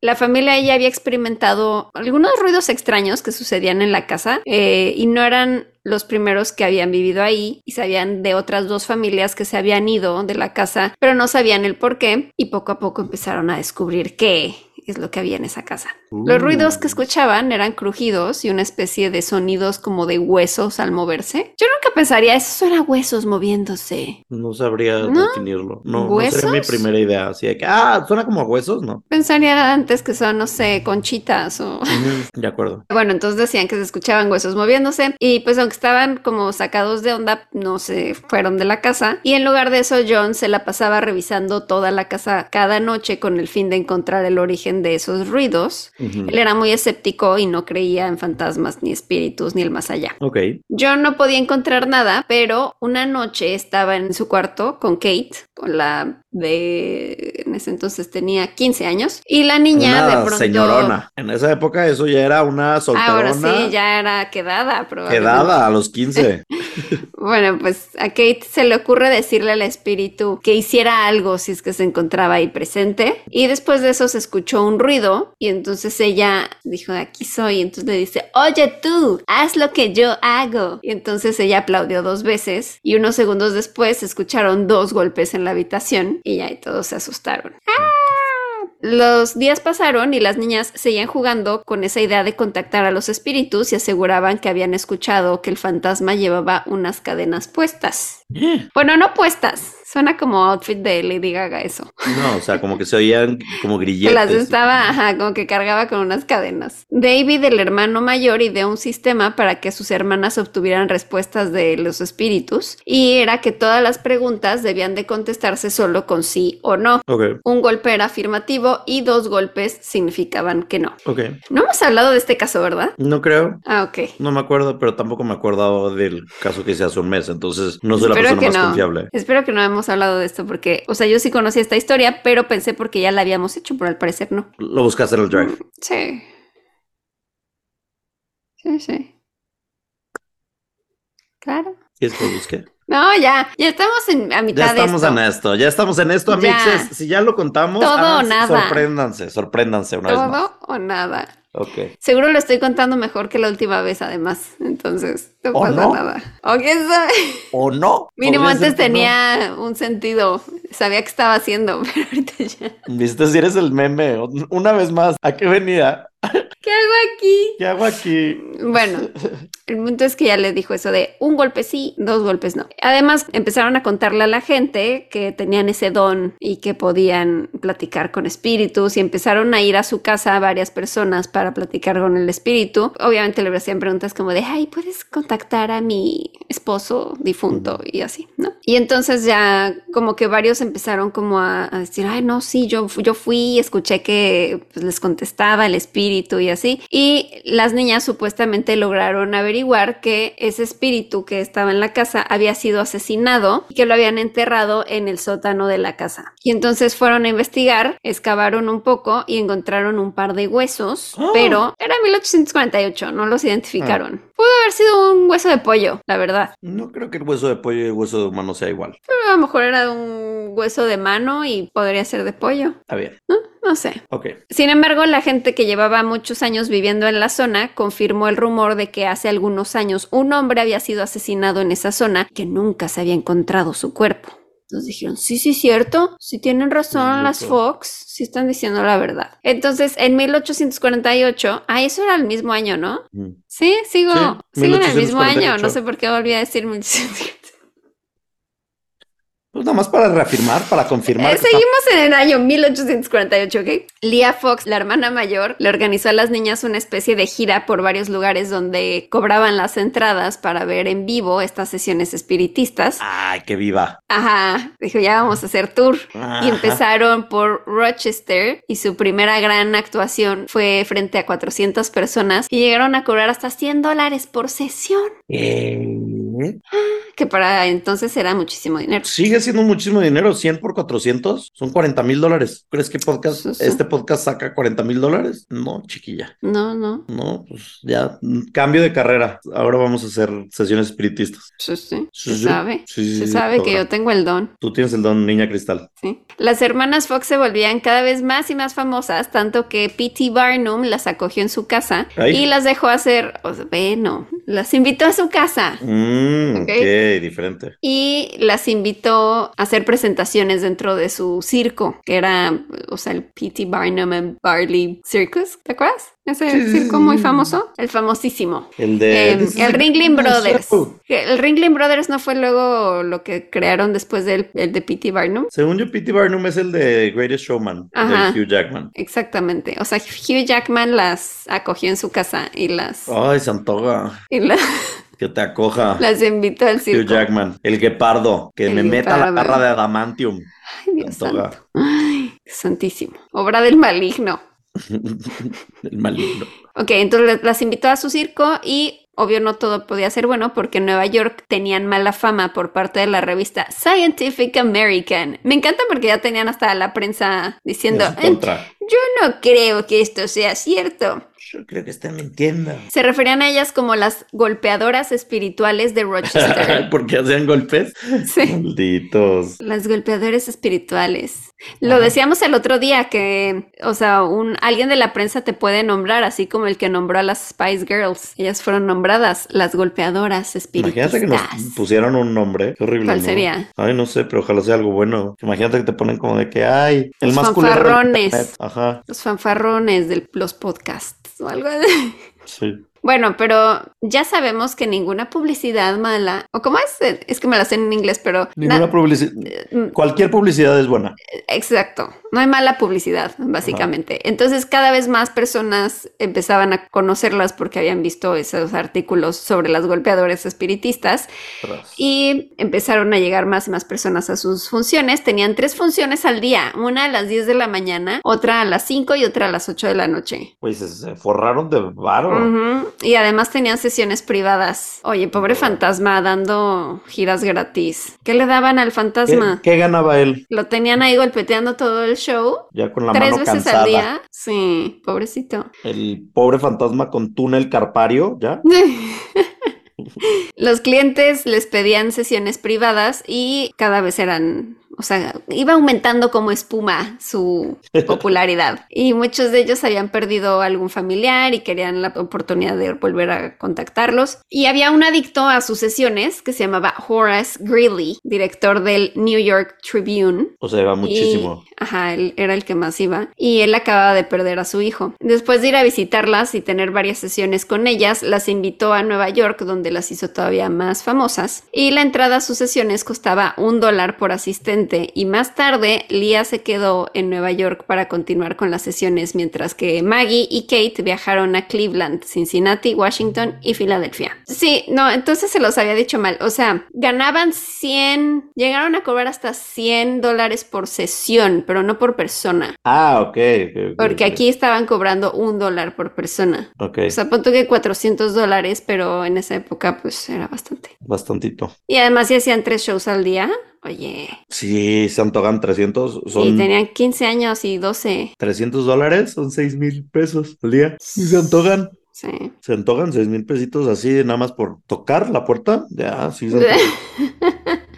Speaker 3: La familia ya había experimentado algunos ruidos extraños que sucedían en la casa eh, y no eran los primeros que habían vivido ahí y sabían de otras dos familias que se habían ido de la casa, pero no sabían el por qué y poco a poco empezaron a descubrir qué es lo que había en esa casa. Los ruidos que escuchaban eran crujidos y una especie de sonidos como de huesos al moverse. Yo nunca pensaría, eso suena huesos moviéndose.
Speaker 2: No sabría
Speaker 3: ¿No?
Speaker 2: definirlo. No, no sería mi
Speaker 3: ¿Huesos?
Speaker 2: primera idea. Así de que, ah, suena como a huesos, ¿no?
Speaker 3: Pensaría antes que son, no sé, conchitas o...
Speaker 2: De acuerdo.
Speaker 3: Bueno, entonces decían que se escuchaban huesos moviéndose y pues aunque estaban como sacados de onda, no se fueron de la casa. Y en lugar de eso, John se la pasaba revisando toda la casa cada noche con el fin de encontrar el origen de esos ruidos. Él era muy escéptico y no creía en fantasmas, ni espíritus, ni el más allá.
Speaker 2: Ok.
Speaker 3: John no podía encontrar nada, pero una noche estaba en su cuarto con Kate, con la de... En ese entonces tenía 15 años. Y la niña
Speaker 2: una
Speaker 3: de pronto...
Speaker 2: señorona. En esa época eso ya era una solterona.
Speaker 3: Ahora sí, ya era quedada, probablemente.
Speaker 2: Quedada a los 15.
Speaker 3: Bueno, pues a Kate se le ocurre decirle al espíritu que hiciera algo si es que se encontraba ahí presente. Y después de eso se escuchó un ruido y entonces ella dijo, aquí soy. Y entonces le dice, oye tú, haz lo que yo hago. Y entonces ella aplaudió dos veces y unos segundos después se escucharon dos golpes en la habitación y ya y todos se asustaron. Los días pasaron y las niñas seguían jugando con esa idea de contactar a los espíritus y aseguraban que habían escuchado que el fantasma llevaba unas cadenas puestas. Bueno, no puestas. Suena como outfit de Lady Gaga eso.
Speaker 2: No, o sea, como que se oían como grilletes.
Speaker 3: las estaba, ajá, como que cargaba con unas cadenas. David, el hermano mayor, ideó un sistema para que sus hermanas obtuvieran respuestas de los espíritus y era que todas las preguntas debían de contestarse solo con sí o no.
Speaker 2: Ok,
Speaker 3: Un golpe era afirmativo y dos golpes significaban que no.
Speaker 2: ok.
Speaker 3: No hemos hablado de este caso, ¿verdad?
Speaker 2: No creo.
Speaker 3: Ah, ok.
Speaker 2: No me acuerdo, pero tampoco me acordaba del caso que hice hace un mes, entonces no soy la persona
Speaker 3: que
Speaker 2: más
Speaker 3: no.
Speaker 2: confiable.
Speaker 3: Espero que no hemos hablado de esto porque, o sea, yo sí conocía esta historia, pero pensé porque ya la habíamos hecho, pero al parecer no.
Speaker 2: Lo buscaste en el drive.
Speaker 3: Sí. Sí, sí. Claro.
Speaker 2: ¿Y es que lo busqué?
Speaker 3: No, ya, ya estamos en, a mitad
Speaker 2: Ya estamos
Speaker 3: de
Speaker 2: en
Speaker 3: esto.
Speaker 2: ya estamos en esto, amixes. Si ya lo contamos,
Speaker 3: Todo
Speaker 2: ah,
Speaker 3: o nada.
Speaker 2: sorpréndanse, sorpréndanse una vez más.
Speaker 3: Todo o nada.
Speaker 2: Ok.
Speaker 3: Seguro lo estoy contando mejor que la última vez, además. Entonces, no
Speaker 2: ¿O
Speaker 3: pasa
Speaker 2: no?
Speaker 3: nada. O.
Speaker 2: ¿O no?
Speaker 3: Mínimo antes
Speaker 2: que no.
Speaker 3: tenía un sentido. Sabía qué estaba haciendo, pero ahorita ya.
Speaker 2: Viste si eres el meme. Una vez más, ¿a qué venía?
Speaker 3: ¿Qué hago aquí?
Speaker 2: ¿Qué hago aquí?
Speaker 3: Bueno, el punto es que ya le dijo eso de un golpe sí, dos golpes no. Además, empezaron a contarle a la gente que tenían ese don y que podían platicar con espíritus y empezaron a ir a su casa a varias personas para platicar con el espíritu. Obviamente le hacían preguntas como de, ay, ¿puedes contactar a mi esposo difunto? Y así, ¿no? Y entonces ya como que varios empezaron como a, a decir, ay, no, sí, yo, yo fui y escuché que pues, les contestaba el espíritu y así. Y las niñas supuestamente lograron averiguar que ese espíritu que estaba en la casa había sido asesinado y que lo habían enterrado en el sótano de la casa. Y entonces fueron a investigar, excavaron un poco y encontraron un par de huesos,
Speaker 2: Oh.
Speaker 3: pero era 1848, no los identificaron. Pudo haber sido un hueso de pollo, la verdad.
Speaker 2: No creo que el hueso de pollo y el hueso de humano sea igual.
Speaker 3: Pero a lo mejor era un hueso de mano y podría ser de pollo,
Speaker 2: Está bien.
Speaker 3: ¿no? No sé.
Speaker 2: Ok.
Speaker 3: Sin embargo, la gente que llevaba muchos años viviendo en la zona confirmó el rumor de que hace algunos años un hombre había sido asesinado en esa zona que nunca se había encontrado su cuerpo. Entonces dijeron, sí, sí, cierto, sí tienen razón las. Fox, sí están diciendo la verdad. Entonces, en 1848, ah, eso era el mismo año, ¿no?
Speaker 2: Mm.
Speaker 3: Sí, sigo,
Speaker 2: Sí,
Speaker 3: sigo en el mismo año,
Speaker 2: 1848.
Speaker 3: no sé por qué volví a decir 1848.
Speaker 2: Pues nada más para reafirmar, para confirmar.
Speaker 3: Eh,
Speaker 2: está-
Speaker 3: seguimos en el año 1848, ¿ok? Leah Fox, la hermana mayor, le organizó a las niñas una especie de gira por varios lugares donde cobraban las entradas para ver en vivo estas sesiones espiritistas.
Speaker 2: Ay, que viva.
Speaker 3: Ajá, dijo, ya vamos a hacer tour.
Speaker 2: Ajá.
Speaker 3: Y empezaron por Rochester y su primera gran actuación fue frente a 400 personas y llegaron a cobrar hasta 100 dólares por sesión.
Speaker 2: Eh, ¿Eh?
Speaker 3: Que para entonces era muchísimo dinero.
Speaker 2: Sigue siendo muchísimo dinero, 100 por 400, son 40 mil dólares. ¿Crees que podcast,
Speaker 3: Sí, sí.
Speaker 2: este podcast saca 40 mil dólares? No, chiquilla.
Speaker 3: No, no.
Speaker 2: No, pues ya, cambio de carrera. Ahora vamos a hacer sesiones espiritistas.
Speaker 3: Sí, sí.
Speaker 2: Sí,
Speaker 3: Se sabe. Se sabe que yo tengo el don.
Speaker 2: Tú tienes el don niña cristal.
Speaker 3: Sí. Las hermanas Fox se volvían cada vez más y más famosas, tanto que P.T. Barnum las acogió en su casa
Speaker 2: Ay.
Speaker 3: y las dejó hacer, o sea, bueno, las invitó a su casa
Speaker 2: Mm,
Speaker 3: ok,
Speaker 2: diferente.
Speaker 3: y las invitó a hacer presentaciones dentro de su circo, que era, o sea, el P.T. Barnum and Barley Circus, ¿te acuerdas? Ese
Speaker 2: Sí,
Speaker 3: circo
Speaker 2: sí,
Speaker 3: muy famoso, el famosísimo.
Speaker 2: El de.
Speaker 3: Eh,
Speaker 2: is
Speaker 3: el Ringling Brothers. Que El Ringling Brothers no fue luego lo que crearon después del el de P.T. Barnum.
Speaker 2: Según yo, P.T. Barnum es el de Greatest Showman,
Speaker 3: Ajá.
Speaker 2: de Hugh Jackman.
Speaker 3: Exactamente. O sea, Hugh Jackman las acogió en su casa y las,
Speaker 2: Ay, se antoja
Speaker 3: y la-
Speaker 2: que te acoja.
Speaker 3: las invitó al
Speaker 2: Hugh
Speaker 3: circo.
Speaker 2: Jackman, el guepardo, que
Speaker 3: El
Speaker 2: me meta la garra de adamantium.
Speaker 3: Ay, Dios santo. Ay, santísimo. Obra del maligno.
Speaker 2: el maligno.
Speaker 3: Ok, entonces las invitó a su circo y obvio no todo podía ser bueno porque en Nueva York tenían mala fama por parte de la revista Scientific American. Me encanta porque ya tenían hasta la prensa diciendo, "Eh, yo no creo que esto sea cierto.
Speaker 2: Yo creo que están mintiendo.
Speaker 3: Se referían a ellas como las golpeadoras espirituales de Rochester.
Speaker 2: ¿Por qué hacían golpes?
Speaker 3: Sí.
Speaker 2: Malditos.
Speaker 3: Las golpeadores espirituales. Lo
Speaker 2: Ajá.
Speaker 3: decíamos el otro día que, o sea, un alguien de la prensa te puede nombrar, así como el que nombró a las Spice Girls. Ellas fueron nombradas las golpeadoras espiritistas.
Speaker 2: Imagínate que nos pusieran un nombre. Qué horrible.
Speaker 3: ¿Cuál
Speaker 2: ¿no?
Speaker 3: sería?
Speaker 2: Ay, no sé, pero ojalá sea algo bueno. Imagínate que te ponen como de que, ay, el
Speaker 3: Los
Speaker 2: más del
Speaker 3: fanfarrones.
Speaker 2: Ajá,
Speaker 3: Los fanfarrones de los podcasts o algo así.
Speaker 2: sí.
Speaker 3: Bueno, pero ya sabemos que ninguna publicidad mala, o cómo es, es que me la sé en inglés, pero
Speaker 2: Ninguna
Speaker 3: na-
Speaker 2: publicidad.
Speaker 3: mm,
Speaker 2: Cualquier publicidad es buena.
Speaker 3: Exacto, no hay mala publicidad, básicamente. Entonces cada vez más personas empezaban a conocerlas porque habían visto esos artículos sobre las golpeadores espiritistas
Speaker 2: Tras.
Speaker 3: y empezaron a llegar más y más personas a sus funciones. Tenían tres funciones al día, una a las 10 de la mañana, otra a las 5 y otra a las 8 de la noche.
Speaker 2: Pues se, forraron de varo.
Speaker 3: Ujú, Y además tenían sesiones privadas. Oye, pobre fantasma dando giras gratis. ¿Qué le daban al
Speaker 2: ¿Qué,
Speaker 3: fantasma?
Speaker 2: qué ganaba él?
Speaker 3: Lo tenían ahí golpeteando todo el show.
Speaker 2: Ya con la
Speaker 3: Tres
Speaker 2: mano
Speaker 3: veces
Speaker 2: cansada.
Speaker 3: al día. Sí, pobrecito.
Speaker 2: El pobre fantasma con túnel carpario, ¿ya?
Speaker 3: Los clientes les pedían sesiones privadas y cada vez eran, o sea, iba aumentando como espuma su popularidad. Y muchos de ellos habían perdido algún familiar y querían la oportunidad de volver a contactarlos. Y había un adicto a sus sesiones que se llamaba Horace Greeley, director del New York Tribune.
Speaker 2: O sea, iba muchísimo.
Speaker 3: Y- ajá, él era el que más iba. Y él acababa de perder a su hijo. Después de ir a visitarlas y tener varias sesiones con ellas, las invitó a Nueva York, donde las hizo todavía más famosas. Y la entrada a sus sesiones costaba un dólar por asistente. Y más tarde, Leah se quedó en Nueva York para continuar con las sesiones, mientras que Maggie y Kate viajaron a Cleveland, Cincinnati, Washington y Filadelfia. Sí, no, entonces se los había dicho mal. O sea, ganaban 100, llegaron a cobrar hasta 100 dólares por sesión, pero no por persona.
Speaker 2: Ah, ok. ok, ok,
Speaker 3: Porque aquí estaban cobrando un dólar por persona.
Speaker 2: Ok,
Speaker 3: O sea, punto que 400 dólares, pero en esa época pues era bastante.
Speaker 2: bastantito.
Speaker 3: Y además si hacían tres shows al día, oye,
Speaker 2: Sí, se antojan 300.
Speaker 3: y
Speaker 2: Son
Speaker 3: tenían 15 años y 12.
Speaker 2: 300 dólares, son 6 mil pesos al día. Y se antojan.
Speaker 3: Sí.
Speaker 2: Se antojan 6 mil pesitos así, nada más por tocar la puerta. Ya, sí, se.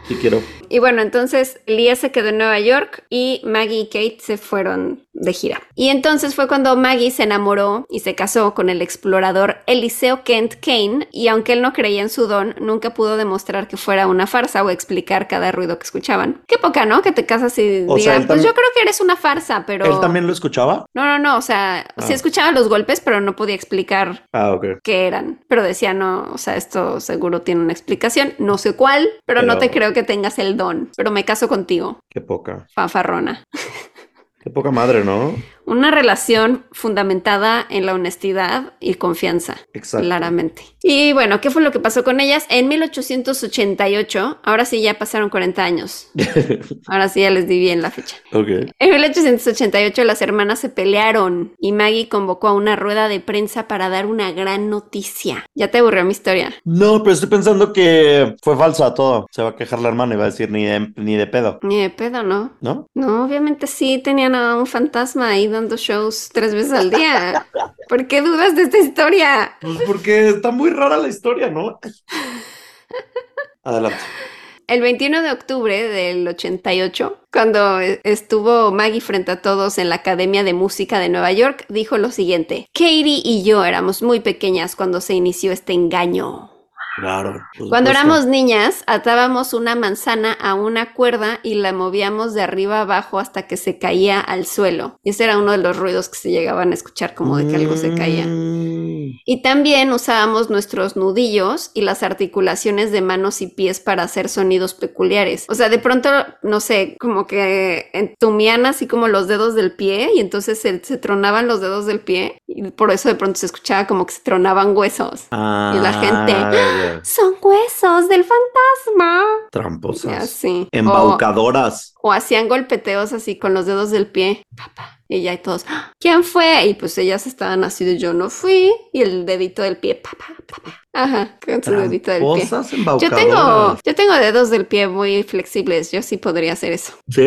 Speaker 2: Sí quiero.
Speaker 3: Y bueno, entonces Leah se quedó en Nueva York y Maggie y Kate se fueron de gira. Y entonces fue cuando Maggie se enamoró y se casó con el explorador Eliseo Kent Kane y aunque él no creía en su don, nunca pudo demostrar que fuera una farsa o explicar cada ruido que escuchaban. Qué poca, ¿no? Que te casas y
Speaker 2: O
Speaker 3: digan, pues
Speaker 2: también-
Speaker 3: yo creo que eres una farsa, pero...
Speaker 2: ¿Él también lo escuchaba?
Speaker 3: No, no, no, o sea, sí
Speaker 2: Ah.
Speaker 3: escuchaba los golpes, pero no podía explicar
Speaker 2: Ah,
Speaker 3: qué eran. Pero decía, no, o sea, esto seguro tiene una explicación, no sé cuál, pero, no te creo que tengas el don, pero me caso contigo,
Speaker 2: Qué poca.
Speaker 3: fanfarrona.
Speaker 2: Qué poca madre, ¿no?
Speaker 3: Una relación fundamentada en la honestidad y confianza.
Speaker 2: Exacto.
Speaker 3: Claramente. Y bueno, ¿qué fue lo que pasó con ellas? En 1888, ahora sí ya pasaron 40 años. Ahora sí ya les di bien la fecha.
Speaker 2: ok.
Speaker 3: En 1888 las hermanas se pelearon y Maggie convocó a una rueda de prensa para dar una gran noticia. Ya te aburrió mi historia.
Speaker 2: No, pero estoy pensando que fue falsa todo. Se va a quejar la hermana y va a decir ni de, ni de pedo,
Speaker 3: Ni de pedo, ¿no?
Speaker 2: ¿no?
Speaker 3: No, obviamente sí tenían a un fantasma ahí dando shows tres veces al día. ¿Por qué dudas de esta historia?
Speaker 2: Pues porque está muy rara la historia, ¿no? Adelante.
Speaker 3: El 21 de octubre del 88, cuando e- estuvo Maggie frente a todos en la Academia de Música de Nueva York, dijo lo siguiente, Katie y yo éramos muy pequeñas cuando se inició este engaño.
Speaker 2: Claro.
Speaker 3: Cuando éramos niñas, atábamos una manzana a una cuerda y la movíamos de arriba abajo hasta que se caía al suelo. Ese era uno de los ruidos que se llegaban a escuchar como de que algo se caía.
Speaker 2: Mm.
Speaker 3: Y también usábamos nuestros nudillos y las articulaciones de manos y pies para hacer sonidos peculiares. O sea, de pronto, no sé, como que entumían así como los dedos del pie y entonces se, se tronaban los dedos del pie y por eso de pronto se escuchaba como que se tronaban huesos.
Speaker 2: Ah,
Speaker 3: Y la gente, Son huesos del fantasma.
Speaker 2: Tramposas.
Speaker 3: así.
Speaker 2: Embaucadoras.
Speaker 3: o hacían golpeteos así con los dedos del pie. Papá. Y ya y todos, "¡Ah! ¿quién fue? Y pues ellas estaban así de yo no fui. Y el dedito del pie, papá, papá. Ajá, con su dedito del pie. Yo tengo, yo tengo dedos del pie muy flexibles. Yo sí podría hacer eso.
Speaker 2: ¿Sí?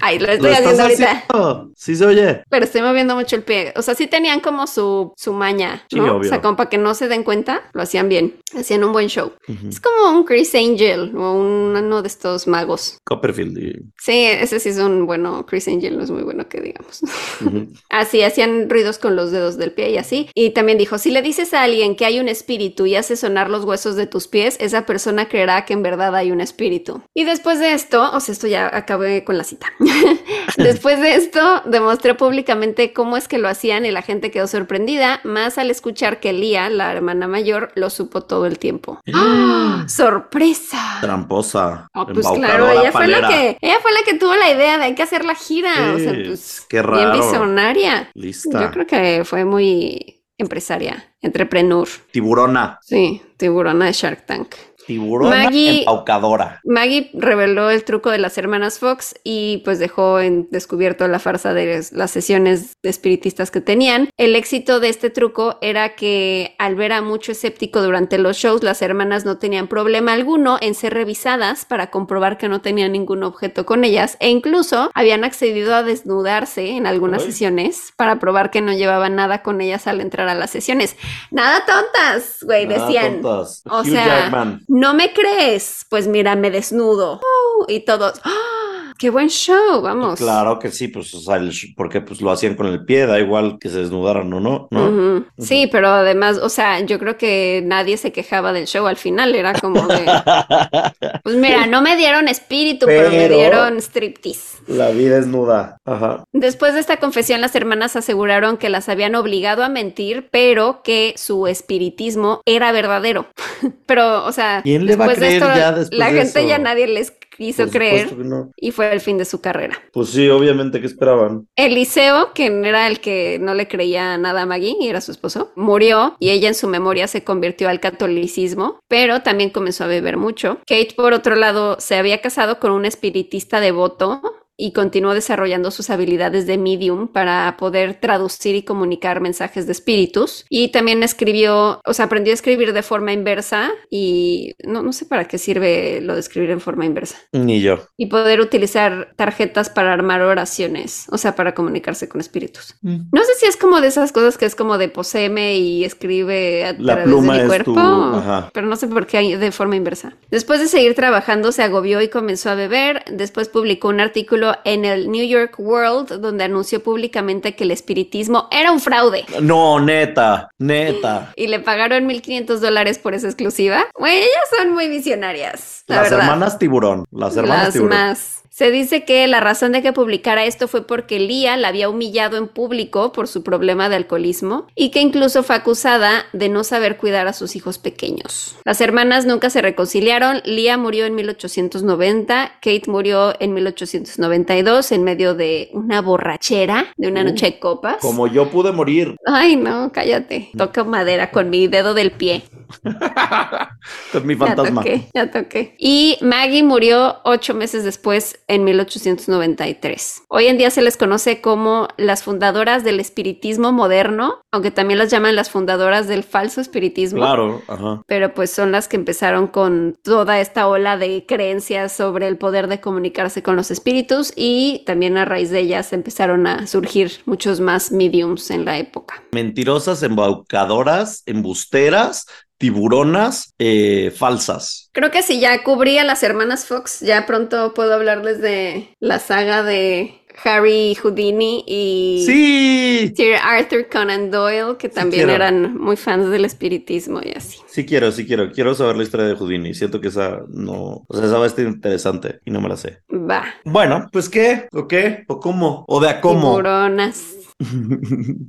Speaker 3: Ay, lo
Speaker 2: ¿Lo
Speaker 3: estoy haciendo ahorita.
Speaker 2: haciendo? Sí se oye.
Speaker 3: Pero estoy moviendo mucho el pie. O sea, sí tenían como su, su maña,
Speaker 2: Sí,
Speaker 3: ¿no?
Speaker 2: obvio.
Speaker 3: O sea, como para que no se den cuenta, lo hacían bien. Hacían un buen show.
Speaker 2: Ujú.
Speaker 3: Es como un Chris Angel o un- uno de estos magos.
Speaker 2: Copperfield. y-
Speaker 3: Sí, ese sí es un bueno. Chris Angel no es muy bueno que digamos. Así hacían ruidos con los dedos del pie y así. Y también dijo, si le dices a alguien que hay un espíritu y hace sonar los huesos de tus pies, esa persona creerá que en verdad hay un espíritu. Y después de esto, o sea, esto ya acabé con la cita. después de esto, demostré públicamente cómo es que lo hacían y la gente quedó sorprendida, más al escuchar que Lía, la hermana mayor, lo supo todo el tiempo. ¡Ah! ¡Sorpresa!
Speaker 2: Tramposa.
Speaker 3: Ah, pues claro, ella fue la que, ella fue la que tuvo la idea de hay que hacer la gira. o sea, pues
Speaker 2: qué
Speaker 3: bien
Speaker 2: raro.
Speaker 3: visionaria.
Speaker 2: Lista.
Speaker 3: Yo creo que fue muy empresaria, entrepreneur.
Speaker 2: Tiburona.
Speaker 3: Sí, tiburona de Shark Tank.
Speaker 2: Tiburona
Speaker 3: Maggie-
Speaker 2: embaucadora.
Speaker 3: Maggie reveló el truco de las hermanas Fox y pues dejó en descubierto la farsa de las sesiones de espiritistas que tenían. El éxito de este truco era que al ver a mucho escéptico durante los shows, las hermanas no tenían problema alguno en ser revisadas para comprobar que no tenían ningún objeto con ellas e incluso habían accedido a desnudarse en algunas sesiones para probar que no llevaban nada con ellas al entrar a las sesiones. Nada tontas, güey,
Speaker 2: Nada
Speaker 3: decían.
Speaker 2: tontas.
Speaker 3: O
Speaker 2: Hugh
Speaker 3: sea,
Speaker 2: Jackman.
Speaker 3: ¿No me crees? Pues mira, me desnudo. Uh, y todos, ¡ah! ¡Qué buen show! Vamos.
Speaker 2: Claro que sí, pues, o sea, el porque pues lo hacían con el pie, da igual que se desnudaran o no, ¿no?
Speaker 3: Sí, pero además, o sea, yo creo que nadie se quejaba del show al final, era como de, pues mira, no me dieron espíritu, pero, me dieron striptease.
Speaker 2: La vida es nuda. Ajá.
Speaker 3: Después de esta confesión, las hermanas aseguraron que las habían obligado a mentir, pero que su espiritismo era verdadero. pero, o sea,
Speaker 2: ¿Quién le va a
Speaker 3: después de
Speaker 2: creer ya después
Speaker 3: la
Speaker 2: de
Speaker 3: gente
Speaker 2: eso?
Speaker 3: ya nadie les
Speaker 2: Por
Speaker 3: creer
Speaker 2: no.
Speaker 3: y fue el fin de su carrera.
Speaker 2: Pues sí, obviamente que esperaban.
Speaker 3: Eliseo, que era el que no le creía nada a Maggie y era su esposo, murió y ella en su memoria se convirtió al catolicismo, pero también comenzó a beber mucho. Kate, por otro lado, se había casado con un espiritista devoto y continuó desarrollando sus habilidades de medium para poder traducir y comunicar mensajes de espíritus. Y también escribió, o sea, aprendió a escribir de forma inversa y no, no sé para qué sirve lo de escribir en forma inversa
Speaker 2: Ni yo.
Speaker 3: y poder utilizar tarjetas para armar oraciones, o sea, para comunicarse con espíritus. No sé si es como de esas cosas que es como de poseme y escribe a
Speaker 2: La
Speaker 3: través
Speaker 2: pluma
Speaker 3: de mi
Speaker 2: es
Speaker 3: cuerpo,
Speaker 2: tu- ajá.
Speaker 3: pero no sé por qué hay de forma inversa. Después de seguir trabajando, se agobió y comenzó a beber. Después publicó un artículo en el New York World donde anunció públicamente que el espiritismo era un fraude.
Speaker 2: No, neta, neta.
Speaker 3: Y le pagaron 1.500 dólares por esa exclusiva. Güey, ellas son muy visionarias, la
Speaker 2: Las
Speaker 3: verdad.
Speaker 2: hermanas tiburón. Las hermanas
Speaker 3: Las
Speaker 2: tiburón.
Speaker 3: más. Se dice que la razón de que publicara esto fue porque Lía la había humillado en público por su problema de alcoholismo y que incluso fue acusada de no saber cuidar a sus hijos pequeños. Las hermanas nunca se reconciliaron. Lía murió en 1890, Kate murió en 1892 en medio de una borrachera, de una
Speaker 2: Uh,
Speaker 3: noche de copas.
Speaker 2: Como yo pude morir
Speaker 3: Ay, no, cállate. Toca madera con mi dedo del pie.
Speaker 2: con mi
Speaker 3: Ya
Speaker 2: fantasma.
Speaker 3: toqué, ya toqué. Y Maggie murió ocho meses después, en 1893. Hoy en día se les conoce como las fundadoras del espiritismo moderno, aunque también las llaman las fundadoras del falso espiritismo.
Speaker 2: Claro, ajá.
Speaker 3: Pero pues son las que empezaron con toda esta ola de creencias sobre el poder de comunicarse con los espíritus y también a raíz de ellas empezaron a surgir muchos más mediums en la época.
Speaker 2: Mentirosas, embaucadoras, embusteras, tiburonas, eh, falsas.
Speaker 3: Creo que si ya cubrí a las hermanas Fox, ya pronto puedo hablarles de la saga de Harry Houdini y
Speaker 2: Sí,
Speaker 3: Sir Arthur Conan Doyle, que también eran muy fans del espiritismo y así.
Speaker 2: sí quiero, sí quiero. Quiero saber la historia de Houdini. Siento que esa no, o sea, esa va a estar interesante y no me la sé.
Speaker 3: Va.
Speaker 2: Bueno, pues qué, o qué, o cómo, o de a cómo.
Speaker 3: Tiburonas.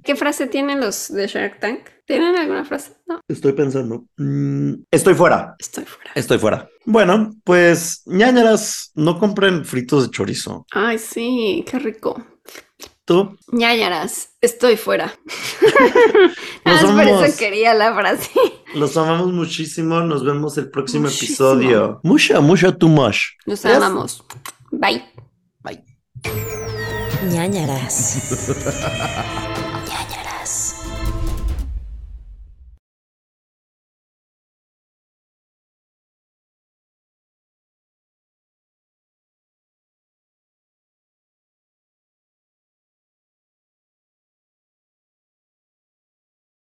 Speaker 3: ¿Qué frase tienen los de Shark Tank? ¿Tienen alguna frase? No,
Speaker 2: Estoy pensando. Mm, estoy fuera.
Speaker 3: estoy fuera.
Speaker 2: Estoy fuera. Bueno, pues ñañaras, no compren fritos de chorizo.
Speaker 3: Ay, sí, qué rico.
Speaker 2: Tú,
Speaker 3: ñañaras, estoy fuera. Ah, es por eso quería la frase.
Speaker 2: los amamos muchísimo. Nos vemos el próximo
Speaker 3: Muchísimo.
Speaker 2: episodio. Mucha, mucha, too much.
Speaker 3: Nos
Speaker 2: Yes.
Speaker 3: amamos. Bye.
Speaker 2: Bye.
Speaker 1: Ñañaras.